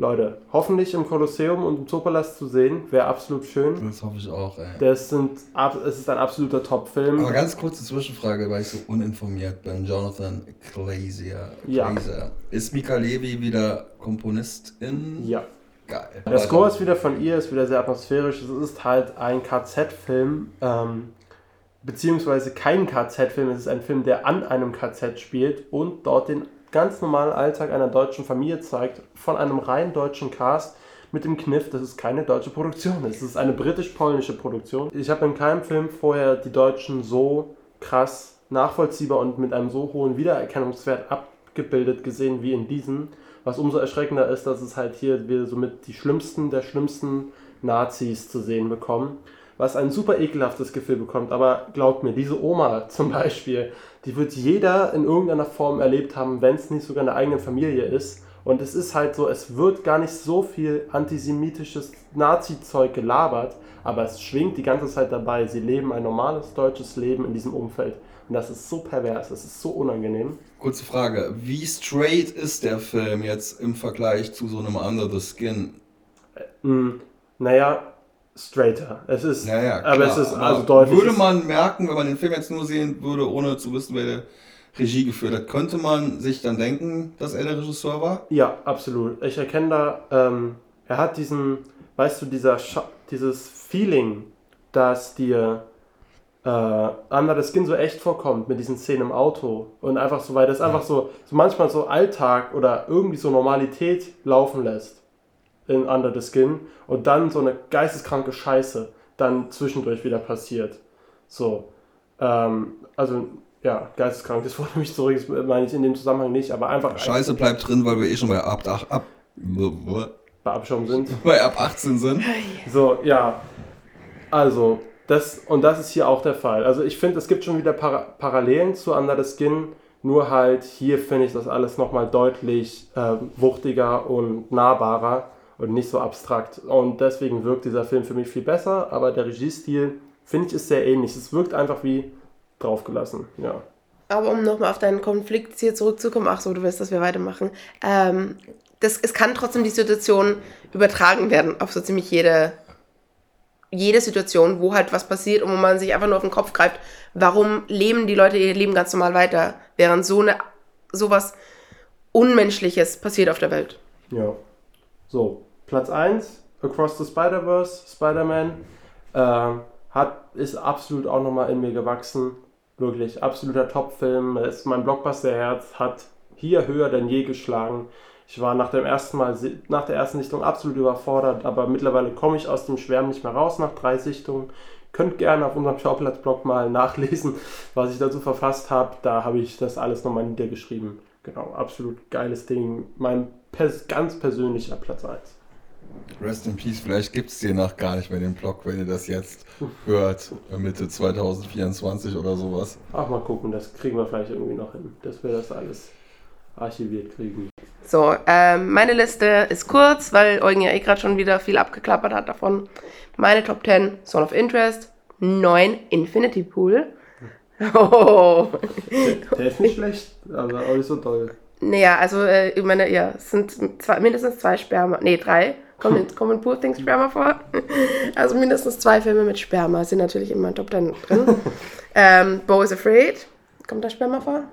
Leute, hoffentlich im Kolosseum und im Zoopalast zu sehen, wäre absolut schön. Das hoffe ich auch, ey. Das sind, es ist ein absoluter Top-Film. Aber ganz kurze Zwischenfrage, weil ich so uninformiert bin. Jonathan Glazer. Ja. Ist Mika Levi wieder Komponistin? Ja. Geil. Der Score ist wieder von ihr, ist wieder sehr atmosphärisch. Es ist halt ein KZ-Film, ähm, beziehungsweise kein KZ-Film. Es ist ein Film, der an einem KZ spielt und dort den ganz normalen Alltag einer deutschen Familie zeigt, von einem rein deutschen Cast. Mit dem Kniff, dass es keine deutsche Produktion ist. Es ist eine britisch-polnische Produktion. Ich habe in keinem Film vorher die Deutschen so krass nachvollziehbar und mit einem so hohen Wiedererkennungswert abgebildet gesehen wie in diesem. Was umso erschreckender ist, dass es halt hier wir somit die schlimmsten der schlimmsten Nazis zu sehen bekommen. Was ein super ekelhaftes Gefühl bekommt. Aber glaubt mir, diese Oma zum Beispiel, die wird jeder in irgendeiner Form erlebt haben, wenn es nicht sogar eine eigene Familie ist. Und es ist halt so, es wird gar nicht so viel antisemitisches Nazi-Zeug gelabert, aber es schwingt die ganze Zeit dabei. Sie leben ein normales deutsches Leben in diesem Umfeld. Und das ist so pervers, das ist so unangenehm. Kurze Frage. Wie straight ist der Film jetzt im Vergleich zu so einem Under the Skin? Mm, naja, straighter. Es ist, Naja, aber klar, es ist aber also deutlich. Würde man merken, wenn man den Film jetzt nur sehen würde, ohne zu wissen, wer der Regie geführt hat, könnte man sich dann denken, dass er der Regisseur war? Ja, absolut. Ich erkenne da, ähm, er hat diesen, weißt du, dieser Scha dieses Feeling, dass dir äh, Under the Skin so echt vorkommt mit diesen Szenen im Auto und einfach so, weil das einfach so, so manchmal so Alltag oder irgendwie so Normalität laufen lässt in Under the Skin und dann so eine geisteskranke Scheiße dann zwischendurch wieder passiert. So, ähm, also ja, geisteskrank, das wurde mich zurück, das meine ich in dem Zusammenhang nicht, aber einfach Scheiße bleibt drin, weil wir eh schon bei ab, ab, ab, bei Abschaum sind. bei ab 18 sind. So, ja. Also, das, und das ist hier auch der Fall. Also, ich finde, es gibt schon wieder Para Parallelen zu Under the Skin, nur halt hier finde ich das alles nochmal deutlich äh, wuchtiger und nahbarer und nicht so abstrakt. Und deswegen wirkt dieser Film für mich viel besser, aber der Regiestil, finde ich, ist sehr ähnlich. Es wirkt einfach wie draufgelassen, ja. Aber um nochmal auf deinen Konflikt hier zurückzukommen, ach so, du willst, dass wir weitermachen. Ähm, das, es kann trotzdem die Situation übertragen werden auf so ziemlich jede, jede Situation, wo halt was passiert und wo man sich einfach nur auf den Kopf greift. Warum leben die Leute ihr Leben ganz normal weiter, während so eine sowas Unmenschliches passiert auf der Welt? Ja. So, Platz 1, Across the Spider-Verse, Spider-Man, hat, ist absolut auch nochmal in mir gewachsen. Wirklich, absoluter Top-Film. Ist Mein Blockbuster-Herz hat hier höher denn je geschlagen. Ich war nach dem ersten Mal, nach der ersten Sichtung absolut überfordert, aber mittlerweile komme ich aus dem Schwärmen nicht mehr raus nach drei Sichtungen. Könnt gerne auf unserem Schauplatz-Blog mal nachlesen, was ich dazu verfasst habe. Da habe ich das alles nochmal niedergeschrieben. Genau, absolut geiles Ding. Mein pers ganz persönlicher Platz 1. Rest in Peace, vielleicht gibt es den nach gar nicht mehr den Blog, wenn ihr das jetzt hört, Mitte 2024 oder sowas. Ach, mal gucken, das kriegen wir vielleicht irgendwie noch hin, dass wir das alles archiviert kriegen. So, ähm, meine Liste ist kurz, weil Eugen ja eh gerade schon wieder viel abgeklappert hat davon. Meine Top 10, Zone of Interest, 9, Infinity Pool. Oh. Der, der ist nicht schlecht, aber auch nicht so toll. Naja, also äh, ich meine, ja, es sind zwei, mindestens zwei Sperma, nee, drei, kommen kommen Poor Things Sperma vor. Also mindestens zwei Filme mit Sperma sind natürlich in meinen Top 10 drin. ähm, Bo is Afraid, kommt da Sperma vor?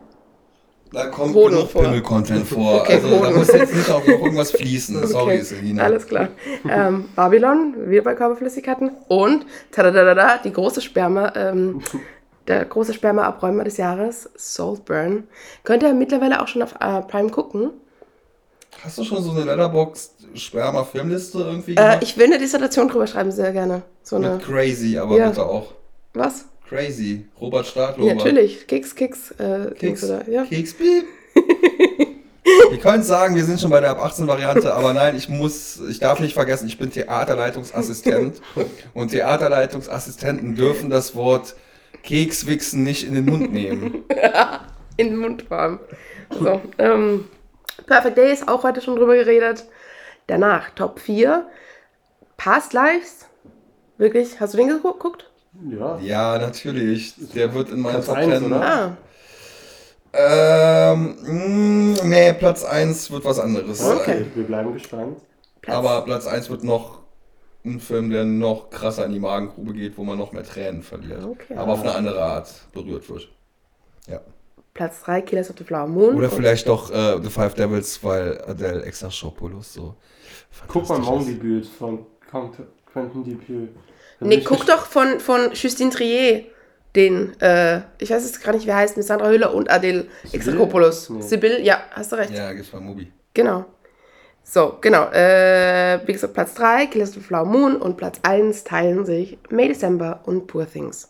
Da kommt Hoden genug Pimmel-Content vor. Okay, also Hoden. da muss jetzt nicht auch noch irgendwas fließen. Okay. Sorry, Selina. Alles klar. ähm, Babylon, wir bei Körperflüssigkeiten. Und tadadadada, die große Sperma, ähm, der große Sperma-Abräumer des Jahres, Saltburn. Könnt ihr mittlerweile auch schon auf äh, Prime gucken. Hast du schon so eine Letterboxd-Sperma-Filmliste irgendwie äh, gemacht? Äh, ich will eine Dissertation drüber schreiben, sehr gerne. So eine, crazy, aber ja. bitte auch. Was? Crazy. Robert Stadlober. Ja, natürlich. Keks, Keks. Äh, Keks, oder, ja. Keks, Piep. Ihr könnt sagen, wir sind schon bei der ab 18 Variante, aber nein, ich muss, ich darf nicht vergessen, ich bin Theaterleitungsassistent und Theaterleitungsassistenten dürfen das Wort Kekswichsen nicht in den Mund nehmen. in den Mund fahren. So, ähm, Perfect Days, auch heute schon drüber geredet. Danach Top 4. Past Lives. Wirklich, hast du den geguckt? Ja. Ja, natürlich. Der wird in meinem Top 10. Ah. Ähm, mh, mm, nee, Platz 1 wird was anderes. Okay, wir bleiben gespannt. Platz. Aber Platz 1 wird noch ein Film, der noch krasser in die Magengrube geht, wo man noch mehr Tränen verliert. Okay. Aber auf eine andere Art berührt wird. Ja. Platz 3, Killers of the Flower Moon. Oder vielleicht doch äh, The Five Devils, weil Adele Exarchopoulos so. Guck mal Maumbibüt von Quentin Dupieux. Nee, guck doch von, von Justine Trier, den, äh, ich weiß jetzt gar nicht, wer heißt, mit Sandra Hüller und Adele Exarchopoulos. Nee. Sibyl, ja, hast du recht. Ja, gibt's bei Mobi. Genau. So, genau. Äh, wie gesagt, Platz 3, Killers of the Flower Moon und Platz 1 teilen sich May December und Poor Things.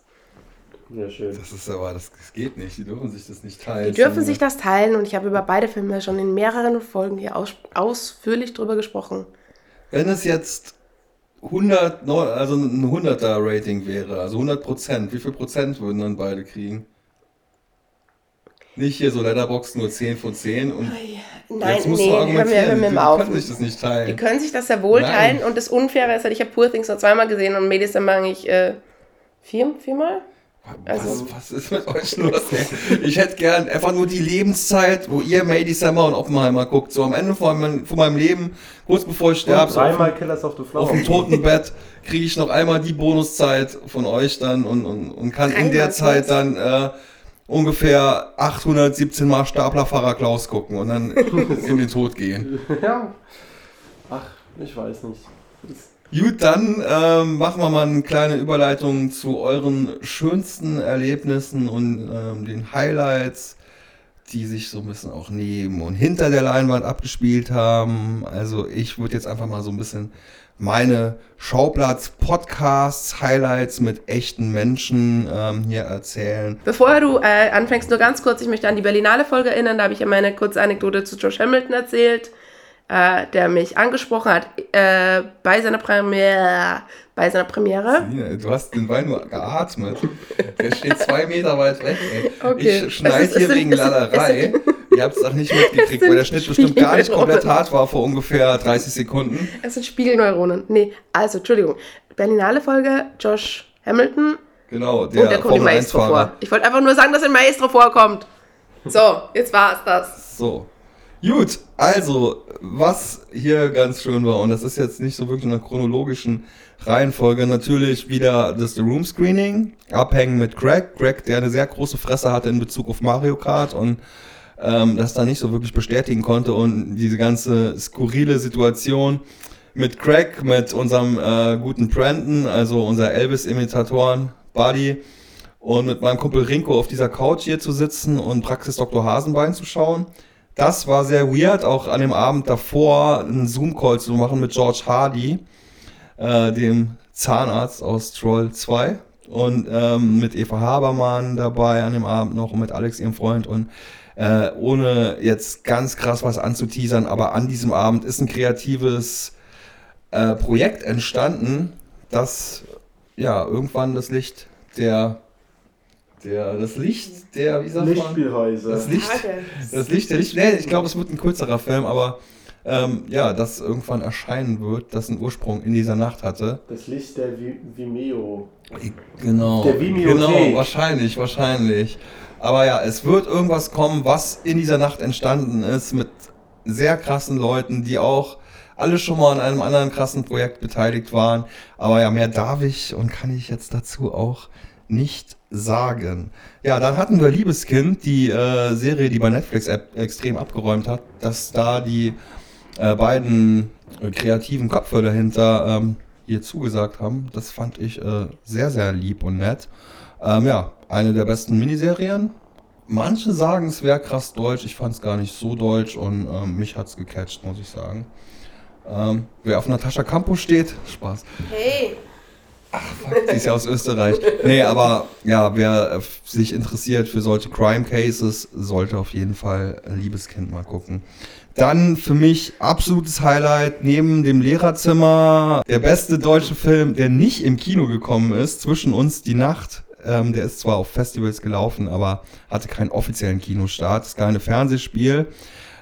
Ja, schön. Das ist aber, das, das geht nicht. Die dürfen sich das nicht teilen. Die dürfen sich das teilen und ich habe über beide Filme schon in mehreren Folgen hier aus, ausführlich drüber gesprochen. Wenn es jetzt 100, also ein 100er Rating wäre, also 100 Prozent, wie viel Prozent würden dann beide kriegen? Nicht hier so Letterbox nur 10 von 10 und Nein, jetzt musst nee, du argumentieren, hör mir, hör mir die können sich das nicht teilen. Die können sich das ja wohl Nein. teilen und das Unfaire ist halt, ich habe Poor Things nur zweimal gesehen und Medis dann mag ich äh, vier, viermal. Also, was, was, ist mit euch los? Ey? Ich hätte gern einfach nur die Lebenszeit, wo ihr May December und Oppenheimer guckt. So am Ende von, mein, von meinem Leben, kurz bevor ich sterbe, so auf, Killers of the Flower. auf dem Totenbett, kriege ich noch einmal die Bonuszeit von euch dann und, und, und kann in der Zeit dann äh, ungefähr 817 Mal Staplerfahrer Klaus gucken und dann in den Tod gehen. Ja. Ach, ich weiß nicht. Gut, dann ähm, machen wir mal eine kleine Überleitung zu euren schönsten Erlebnissen und ähm, den Highlights, die sich so ein bisschen auch neben und hinter der Leinwand abgespielt haben. Also ich würde jetzt einfach mal so ein bisschen meine Schauplatz-Podcasts, Highlights mit echten Menschen ähm, hier erzählen. Bevor du äh, anfängst, nur ganz kurz, ich möchte an die Berlinale Folge erinnern, da habe ich ja meine kurze Anekdote zu Josh Hamilton erzählt äh, der mich angesprochen hat äh, bei seiner Premiere. Bei seiner Premiere. Du hast den Wein nur geatmet. Der steht zwei Meter weit weg. Ey. Okay. Ich schneide hier wegen Lallerei. Ihr habt es auch nicht mitgekriegt, weil der Schnitt bestimmt gar nicht komplett hart war vor ungefähr 30 Sekunden. Es sind Spiegelneuronen. Nee, also, Entschuldigung. Berlinale Folge, Josh Hamilton. Genau, der, und der kommt im Maestro vor. Ich wollte einfach nur sagen, dass ein Maestro vorkommt. So, jetzt war es das. So. Gut, also, was hier ganz schön war, und das ist jetzt nicht so wirklich in einer chronologischen Reihenfolge, natürlich wieder das The Room Screening, abhängen mit Greg. Greg, der eine sehr große Fresse hatte in Bezug auf Mario Kart und ähm, das da nicht so wirklich bestätigen konnte und diese ganze skurrile Situation mit Craig, mit unserem äh, guten Brandon, also unser Elvis-Imitatoren, Buddy, und mit meinem Kumpel Rinko auf dieser Couch hier zu sitzen und Praxis Dr. Hasenbein zu schauen. Das war sehr weird, auch an dem Abend davor einen Zoom-Call zu machen mit George Hardy, äh, dem Zahnarzt aus Troll 2 und ähm, mit Eva Habermann dabei an dem Abend noch und mit Alex, ihrem Freund. Und äh, ohne jetzt ganz krass was anzuteasern, aber an diesem Abend ist ein kreatives äh, Projekt entstanden, das ja irgendwann das Licht der der das Licht der wie sagt man Lichtspielhäuser. das Licht das Licht der Licht nee, ich glaube es wird ein kürzerer Film, aber ähm, ja, das irgendwann erscheinen wird, das einen Ursprung in dieser Nacht hatte. Das Licht der Vi- Vimeo. Genau. Der Vimeo-Thek. Genau, wahrscheinlich, wahrscheinlich. Aber ja, es wird irgendwas kommen, was in dieser Nacht entstanden ist mit sehr krassen Leuten, die auch alle schon mal an einem anderen krassen Projekt beteiligt waren. Aber ja, mehr darf ich und kann ich jetzt dazu auch nicht sagen. Ja, dann hatten wir Liebeskind, die äh, Serie, die bei Netflix extrem abgeräumt hat, dass da die äh, beiden äh, kreativen Köpfe dahinter ähm, hier zugesagt haben. Das fand ich äh, sehr, sehr lieb und nett. Ähm, ja, eine der besten Miniserien. Manche sagen, es wäre krass deutsch. Ich fand es gar nicht so deutsch und ähm, mich hat's gecatcht, muss ich sagen. Ähm, wer auf Natascha Campos steht, Spaß. Hey, Die ist ja aus Österreich. Nee, aber ja, wer äh, sich interessiert für solche Crime Cases, sollte auf jeden Fall Liebeskind mal gucken. Dann für mich absolutes Highlight neben dem Lehrerzimmer, der beste deutsche Film, der nicht im Kino gekommen ist, zwischen uns die Nacht. Ähm, der ist zwar auf Festivals gelaufen, aber hatte keinen offiziellen Kinostart. Das kleine Fernsehspiel.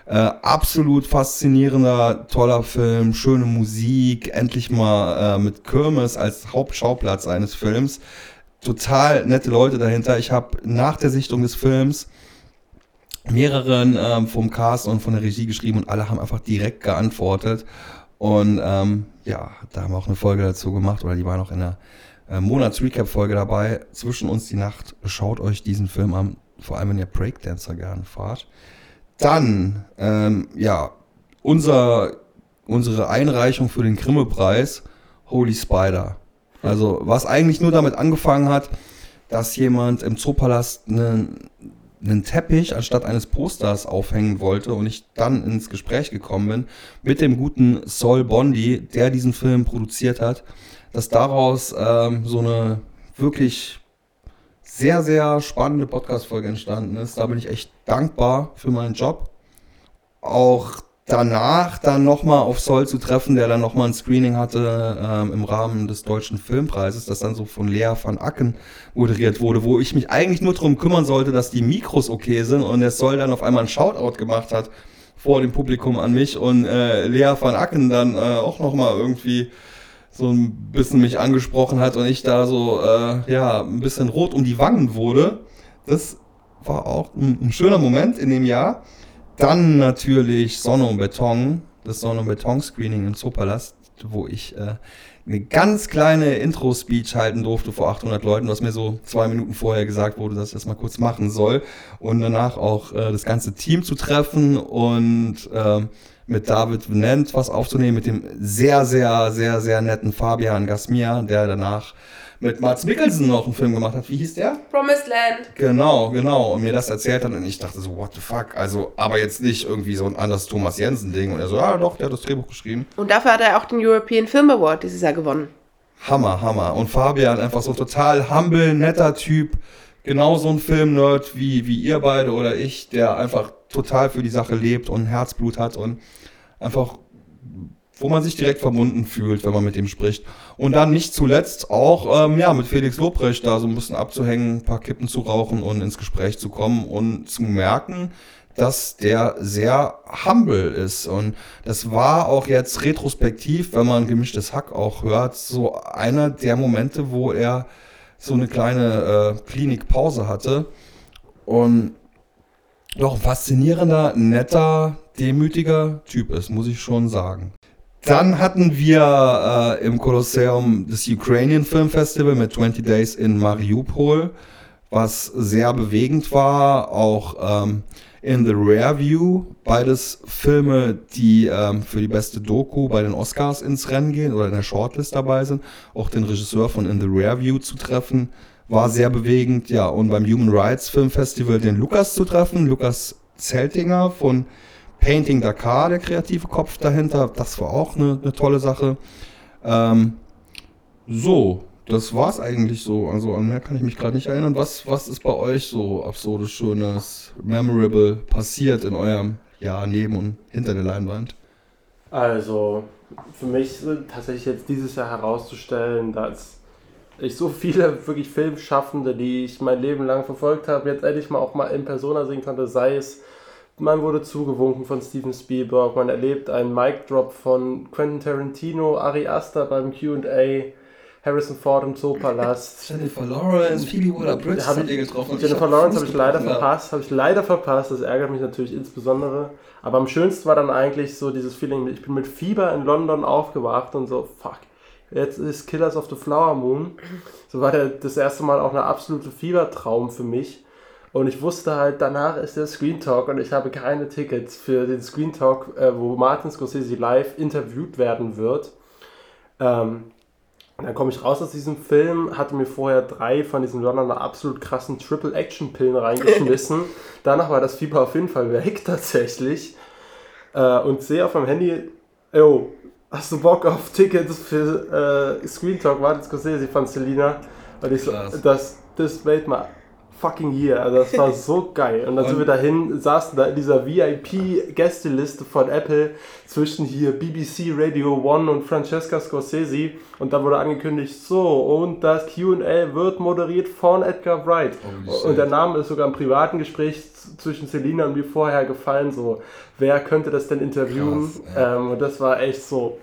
Äh, absolut faszinierender, toller Film, schöne Musik, endlich mal äh, mit Kirmes als Hauptschauplatz eines Films. Total nette Leute dahinter. Ich habe nach der Sichtung des Films mehreren ähm, vom Cast und von der Regie geschrieben und alle haben einfach direkt geantwortet. Und ähm, ja, da haben wir auch eine Folge dazu gemacht oder die war noch in der äh, Monats-Recap-Folge dabei. Zwischen uns die Nacht. Schaut euch diesen Film an, vor allem wenn ihr Breakdancer gerne fahrt. Dann, ähm, ja, unser, unsere Einreichung für den Grimme-Preis, Holy Spider. Also, was eigentlich nur damit angefangen hat, dass jemand im Zoopalast einen, einen Teppich anstatt eines Posters aufhängen wollte und ich dann ins Gespräch gekommen bin mit dem guten Saul Bondi, der diesen Film produziert hat, dass daraus ähm, so eine wirklich sehr, sehr spannende Podcast-Folge entstanden ist. Da bin ich echt dankbar für meinen Job. Auch danach dann nochmal auf Sol zu treffen, der dann nochmal ein Screening hatte ähm, im Rahmen des Deutschen Filmpreises, das dann so von Lea van Acken moderiert wurde, wo ich mich eigentlich nur darum kümmern sollte, dass die Mikros okay sind und der Sol dann auf einmal ein Shoutout gemacht hat vor dem Publikum an mich und äh, Lea van Acken dann äh, auch nochmal irgendwie so ein bisschen mich angesprochen hat und ich da so, äh, ja, ein bisschen rot um die Wangen wurde. Das war auch ein, ein schöner Moment in dem Jahr. Dann natürlich Sonne und Beton, das Sonne und Beton Screening im Zoopalast, wo ich äh, eine ganz kleine Intro-Speech halten durfte vor 800 Leuten, was mir so zwei Minuten vorher gesagt wurde, dass ich das mal kurz machen soll. Und danach auch äh, das ganze Team zu treffen und ähm, mit David Venant was aufzunehmen, mit dem sehr, sehr, sehr, sehr netten Fabian Gasmier, der danach mit Mats Mikkelsen noch einen Film gemacht hat. Wie hieß der? Promised Land. Genau, genau. Und mir das erzählt hat und ich dachte so, what the fuck? Also, aber jetzt nicht irgendwie so ein anderes Thomas Jensen-Ding. Und er so, ja doch, der hat das Drehbuch geschrieben. Und dafür hat er auch den European Film Award dieses Jahr gewonnen. Hammer, Hammer. Und Fabian einfach so total humble, netter Typ. Genau so ein Film-Nerd wie, wie ihr beide oder ich, der einfach total für die Sache lebt und Herzblut hat und einfach, wo man sich direkt verbunden fühlt, wenn man mit ihm spricht. Und dann nicht zuletzt auch, ähm, ja, mit Felix Lobrecht da so ein bisschen abzuhängen, ein paar Kippen zu rauchen und ins Gespräch zu kommen und zu merken, dass der sehr humble ist. Und das war auch jetzt retrospektiv, wenn man gemischtes Hack auch hört, so einer der Momente, wo er so eine kleine äh, Klinikpause hatte. Und doch ein faszinierender, netter, demütiger Typ ist, muss ich schon sagen. Dann hatten wir äh, im Kolosseum das Ukrainian Film Festival mit 20 Days in Mariupol, was sehr bewegend war. Auch ähm, in the Rare View, beides Filme, die ähm, für die beste Doku bei den Oscars ins Rennen gehen oder in der Shortlist dabei sind. Auch den Regisseur von In the Rare View zu treffen, war sehr bewegend. Ja, und beim Human Rights Film Festival den Lukas zu treffen, Lukas Zeltinger von Painting Dakar, der kreative Kopf dahinter, das war auch eine, eine tolle Sache. Ähm, so, das war's eigentlich so. Also an mehr kann ich mich gerade nicht erinnern. Was, was ist bei euch so absurdes, schönes, memorable passiert in eurem Jahr neben und hinter der Leinwand? Also, für mich tatsächlich jetzt dieses Jahr herauszustellen, dass ich so viele wirklich Filmschaffende, die ich mein Leben lang verfolgt habe, jetzt endlich mal auch mal in Persona sehen konnte, sei es man wurde zugewunken von Steven Spielberg, man erlebt einen Mic Drop von Quentin Tarantino, Ari Aster beim Q&A, Harrison Ford im Zoopalast. Jennifer Lawrence, Phoebe Waller-Bridge Hab habt ihr getroffen. Jennifer Lawrence habe ich leider Fuß verpasst, habe ich leider verpasst, das ärgert mich natürlich insbesondere. Aber am schönsten war dann eigentlich so dieses Feeling, ich bin mit Fieber in London aufgewacht und so, fuck, jetzt ist Killers of the Flower Moon. So war der, das erste Mal auch ein absoluter Fiebertraum für mich. Und ich wusste halt, danach ist der Screen Talk und ich habe keine Tickets für den Screen Talk, äh, wo Martin Scorsese live interviewt werden wird. Ähm, dann komme ich raus aus diesem Film, hatte mir vorher drei von diesen Londoner absolut krassen Triple-Action-Pillen reingeschmissen. Danach war das Fieber auf jeden Fall weg, tatsächlich. Äh, und sehe auf meinem Handy, yo, hast du Bock auf Tickets für äh, Screen Talk, Martin Scorsese von Selina? Und ich so, das, das made my fucking year. Also das war so geil. Und dann sind Und- wir dahin, saßen da in dieser VIP-Gästeliste von Apple zwischen hier BBC Radio One und Francesca Scorsese. Und da wurde angekündigt, so, und das Q&A wird moderiert von Edgar Wright. Shit. Und der Name ist sogar im privaten Gespräch zwischen Selina und mir vorher gefallen, so, wer könnte das denn interviewen? Krass, ja. ähm, und das war echt so,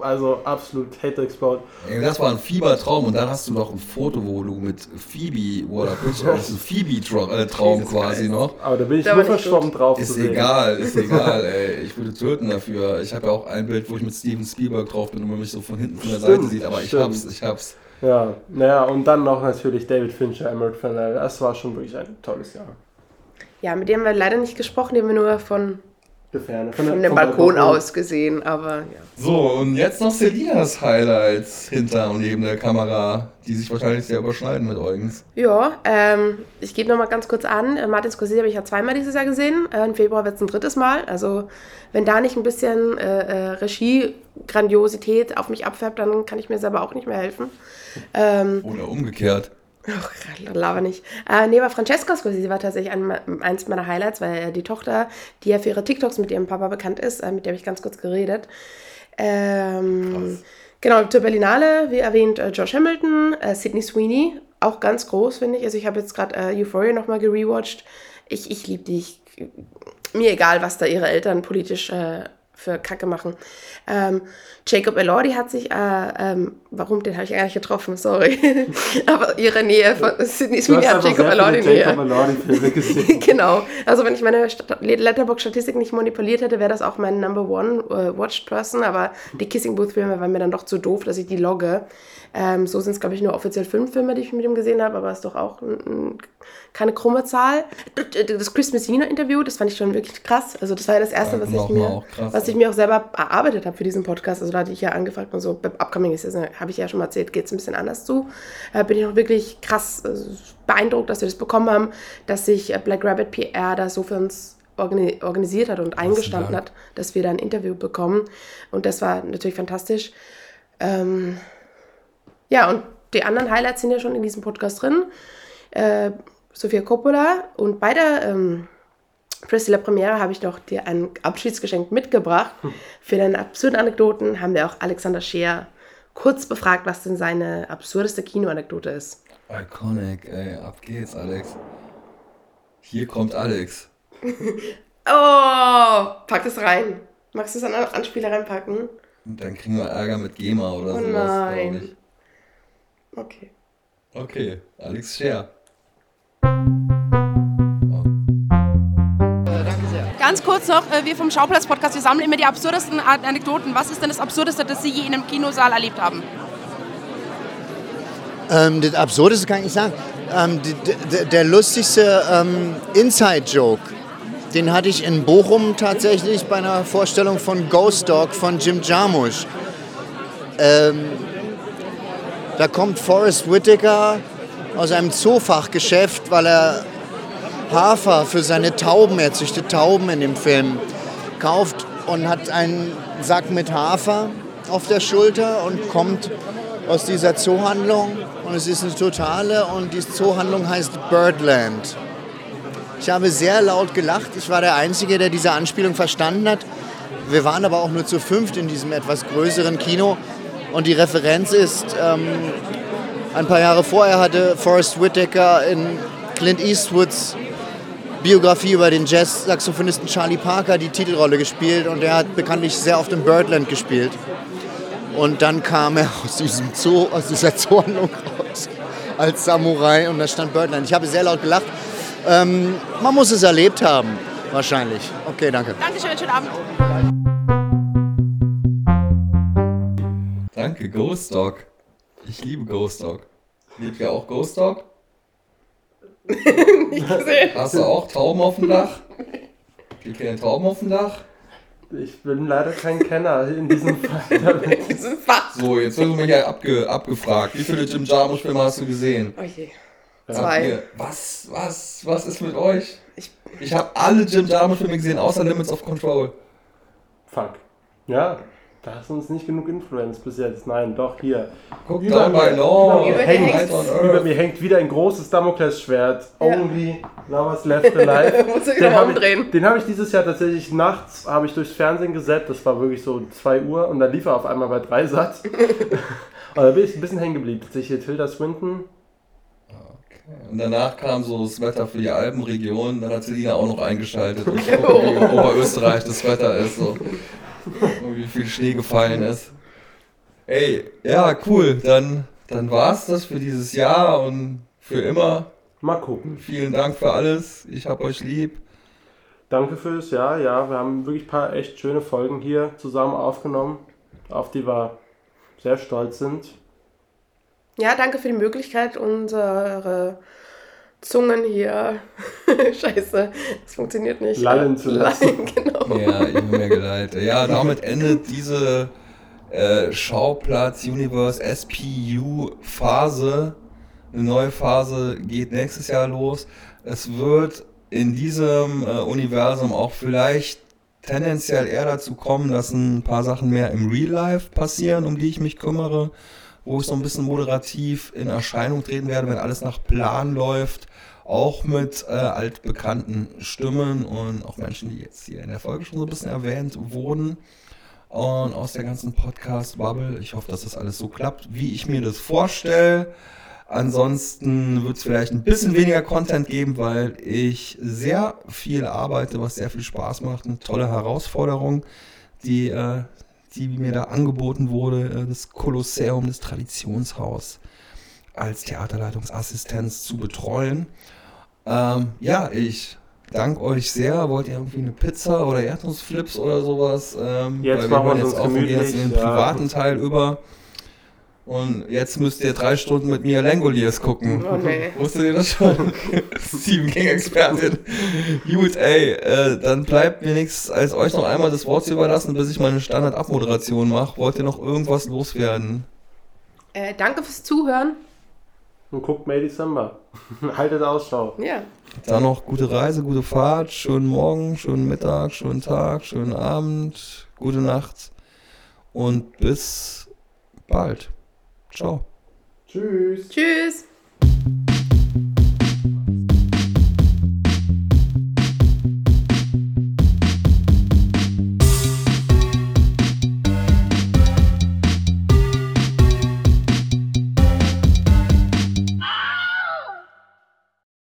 also absolut Hate Explode. Ey, das war ein Fiebertraum und dann hast du noch ein Foto, wo du mit Phoebe ist ein Phoebe-Traum quasi noch. Aber da bin ich Da nur verstorben drauf Ist zu sehen. egal, ist egal, ey. Ich würde töten dafür. Ich habe ja auch ein Bild, wo ich mit Steven Spielberg drauf bin und man mich so von hinten von der Stimmt, Seite sieht, aber ich stimmt. hab's, ich hab's. Ja, naja, und dann noch natürlich David Fincher, Emerald Fennell. Das war schon wirklich ein tolles Jahr. Ja, mit dem haben wir leider nicht gesprochen, den haben wir nur von, Der Ferne. von der- dem vom Balkon aus gesehen, aber ja. So, und jetzt noch Selinas Highlights hinter und neben der Kamera, die sich wahrscheinlich sehr überschneiden mit Eugens. Ja, ähm, ich gebe nochmal ganz kurz an. Äh, Martin Scorsese habe ich ja zweimal dieses Jahr gesehen. Äh, Im Februar wird es ein drittes Mal. Also, wenn da nicht ein bisschen äh, äh, Regie-Grandiosität auf mich abfärbt, dann kann ich mir selber auch nicht mehr helfen. Ähm, Oder umgekehrt. Ach, Lava nicht. Äh, nee, aber Francesca Scorsese war tatsächlich ein, eins meiner Highlights, weil äh, die Tochter, die ja für ihre TikToks mit ihrem Papa bekannt ist, äh, mit der habe ich ganz kurz geredet. Ähm, genau, zur Berlinale, wie erwähnt, äh, Josh Hamilton, äh, Sydney Sweeney, auch ganz groß, finde ich. Also ich habe jetzt gerade äh, Euphoria nochmal gerewatcht. Ich, ich liebe die. Ich, mir egal, was da ihre Eltern politisch äh, für Kacke machen. Ähm, Jacob Elordi hat sich, äh, ähm, warum, den habe ich nicht getroffen, sorry. Aber ihre Nähe von Sydney hast hat Jacob Elordi Jacob. Elordi-Filme gesehen. genau. Also wenn ich meine Stat- Letterbox-Statistik nicht manipuliert hätte, wäre das auch mein Number One äh, Watched Person. Aber die Kissing Booth-Filme waren mir dann doch zu doof, dass ich die logge. Ähm, so sind es, glaube ich, nur offiziell fünf Filme, die ich mit ihm gesehen habe, aber ist doch auch ein, ein, keine krumme Zahl. Das Chris Messina-Interview, das fand ich schon wirklich krass. Also das war ja das Erste, Ja, was, ich mir, auch krass, was ich mir auch selber erarbeitet habe für diesen Podcast. Also da hatte ich ja angefragt und so, bei Upcoming ist das, habe ich ja schon mal erzählt, geht es ein bisschen anders zu. Äh, bin ich noch wirklich krass äh, beeindruckt, dass wir das bekommen haben, dass sich äh, Black Rabbit PR da so für uns organi organisiert hat und eingestanden hat, dass wir da ein Interview bekommen. Und das war natürlich fantastisch. Ähm, ja, und die anderen Highlights sind ja schon in diesem Podcast drin. Äh, Sofia Coppola und bei der ähm, Priscilla Premiere habe ich noch dir ein Abschiedsgeschenk mitgebracht. Für deine absurden Anekdoten haben wir auch Alexander Scheer kurz befragt, was denn seine absurdeste Kinoanekdote ist. Iconic, ey, ab geht's, Alex. Hier kommt Alex. Oh, pack das rein. Magst du es an Anspieler reinpacken? Und dann kriegen wir Ärger mit GEMA oder Oh sowas, nein. glaube ich. Okay. Okay, Alex Scher. Ganz kurz noch, äh, wir vom Schauplatz-Podcast, wir sammeln immer die absurdesten Anekdoten. Was ist denn das Absurdeste, das Sie je in einem Kinosaal erlebt haben? Ähm, das Absurdeste kann ich nicht sagen. Ähm, der lustigste ähm, Inside-Joke, den hatte ich in Bochum tatsächlich bei einer Vorstellung von Ghost Dog von Jim Jarmusch. Ähm, da kommt Forrest Whitaker aus einem Zoofachgeschäft, weil er Hafer für seine Tauben, er züchtet Tauben in dem Film, kauft und hat einen Sack mit Hafer auf der Schulter und kommt aus dieser Zoohandlung und es ist eine totale und die Zoohandlung heißt Birdland. Ich habe sehr laut gelacht. Ich war der Einzige, der diese Anspielung verstanden hat. Wir waren aber auch nur zu fünft in diesem etwas größeren Kino. Und die Referenz ist, ähm, ein paar Jahre vorher hatte Forrest Whitaker in Clint Eastwoods Biografie über den Jazz-Saxophonisten Charlie Parker die Titelrolle gespielt und er hat bekanntlich sehr oft im Birdland gespielt. Und dann kam er aus diesem Zoo, aus dieser Zoohandlung raus als Samurai und da stand Birdland. Ich habe sehr laut gelacht. Ähm, man muss es erlebt haben, wahrscheinlich. Okay, danke. Dankeschön, schönen Abend. Danke, Ghost Dog. Ich liebe Ghost Dog. Liebt ihr auch Ghost Dog? Nicht gesehen. Hast du auch Tauben auf dem Dach? Gibt keine Tauben auf dem Dach? Ich bin leider kein Kenner in diesem Fall. Diesen Fach. So, jetzt wird mich ja abge, abgefragt. Wie viele Jim Jarmusch-Filme hast du gesehen? Oh je. Zwei. ihr- Was, was, was ist mit euch? Ich- Ich habe alle Jim Jarmusch-Filme gesehen, außer Limits of Control. Fuck. Ja, da hast du uns nicht genug Influence bis jetzt. Nein, doch, hier. Guck Über mir- über mir hängt Über mir hängt wieder ein großes Damoklesschwert. Ja. Only Lovers Left Alive. Muss ich Den habe ich, den hab ich dieses Jahr tatsächlich nachts habe ich durchs Fernsehen gesetzt. Das war wirklich so 2 Uhr und dann lief er auf einmal bei 3 Satz. und da bin ich ein bisschen hängen geblieben. Tatsächlich hier Tilda Swinton. Und danach kam so das Wetter für die Alpenregion, dann hat Selina auch noch eingeschaltet. Und ich gucke, wie in Oberösterreich das Wetter ist. So. Und wie viel Schnee gefallen ist. Ey, ja, cool. Dann, dann war's das für dieses Jahr und für immer. Mal gucken. Vielen Dank für alles. Ich hab euch lieb. Danke fürs Jahr. Ja, wir haben wirklich ein paar echt schöne Folgen hier zusammen aufgenommen, auf die wir sehr stolz sind. Ja, danke für die Möglichkeit, unsere Zungen hier. Scheiße, das funktioniert nicht. Lallen zu lassen. Lallen, genau. Ja, ich bin mir geleitet. Ja, damit endet diese äh, Schauplatz Universe SPU Phase. Eine neue Phase geht nächstes Jahr los. Es wird in diesem äh, Universum auch vielleicht tendenziell eher dazu kommen, dass ein paar Sachen mehr im Real Life passieren, um die ich mich kümmere, wo ich so ein bisschen moderativ in Erscheinung treten werde, wenn alles nach Plan läuft. Auch mit äh, altbekannten Stimmen und auch Menschen, die jetzt hier in der Folge schon so ein bisschen erwähnt wurden. Und aus der ganzen Podcast-Bubble. Ich hoffe, dass das alles so klappt, wie ich mir das vorstelle. Ansonsten wird es vielleicht ein bisschen weniger Content geben, weil ich sehr viel arbeite, was sehr viel Spaß macht. Eine tolle Herausforderung, die, äh, die mir da angeboten wurde. Äh, das Kolosseum, das Traditionshaus als Theaterleitungsassistenz zu betreuen. Ähm, ja, ich danke euch sehr. Wollt ihr irgendwie eine Pizza oder Erdnussflips oder sowas? Ähm, Jetzt weil machen wir es jetzt und gehen jetzt in den gemütlich, ja. privaten Teil über. Und jetzt müsst ihr drei Stunden mit mir Langoliers gucken. Oh nee. Wusstet ihr das schon? Stephen King-Expertin. Gut, ey, äh, dann bleibt mir nichts, als euch noch einmal das Wort zu überlassen, bis ich meine Standard-Abmoderation mache. Wollt ihr noch irgendwas loswerden? Äh, danke fürs Zuhören. Und guckt May December. Haltet Ausschau. Ja. Dann noch gute Reise, gute Fahrt, schönen Morgen, schönen Mittag, schönen Tag, schönen Abend, gute Nacht und bis bald. Ciao. Tschüss. Tschüss.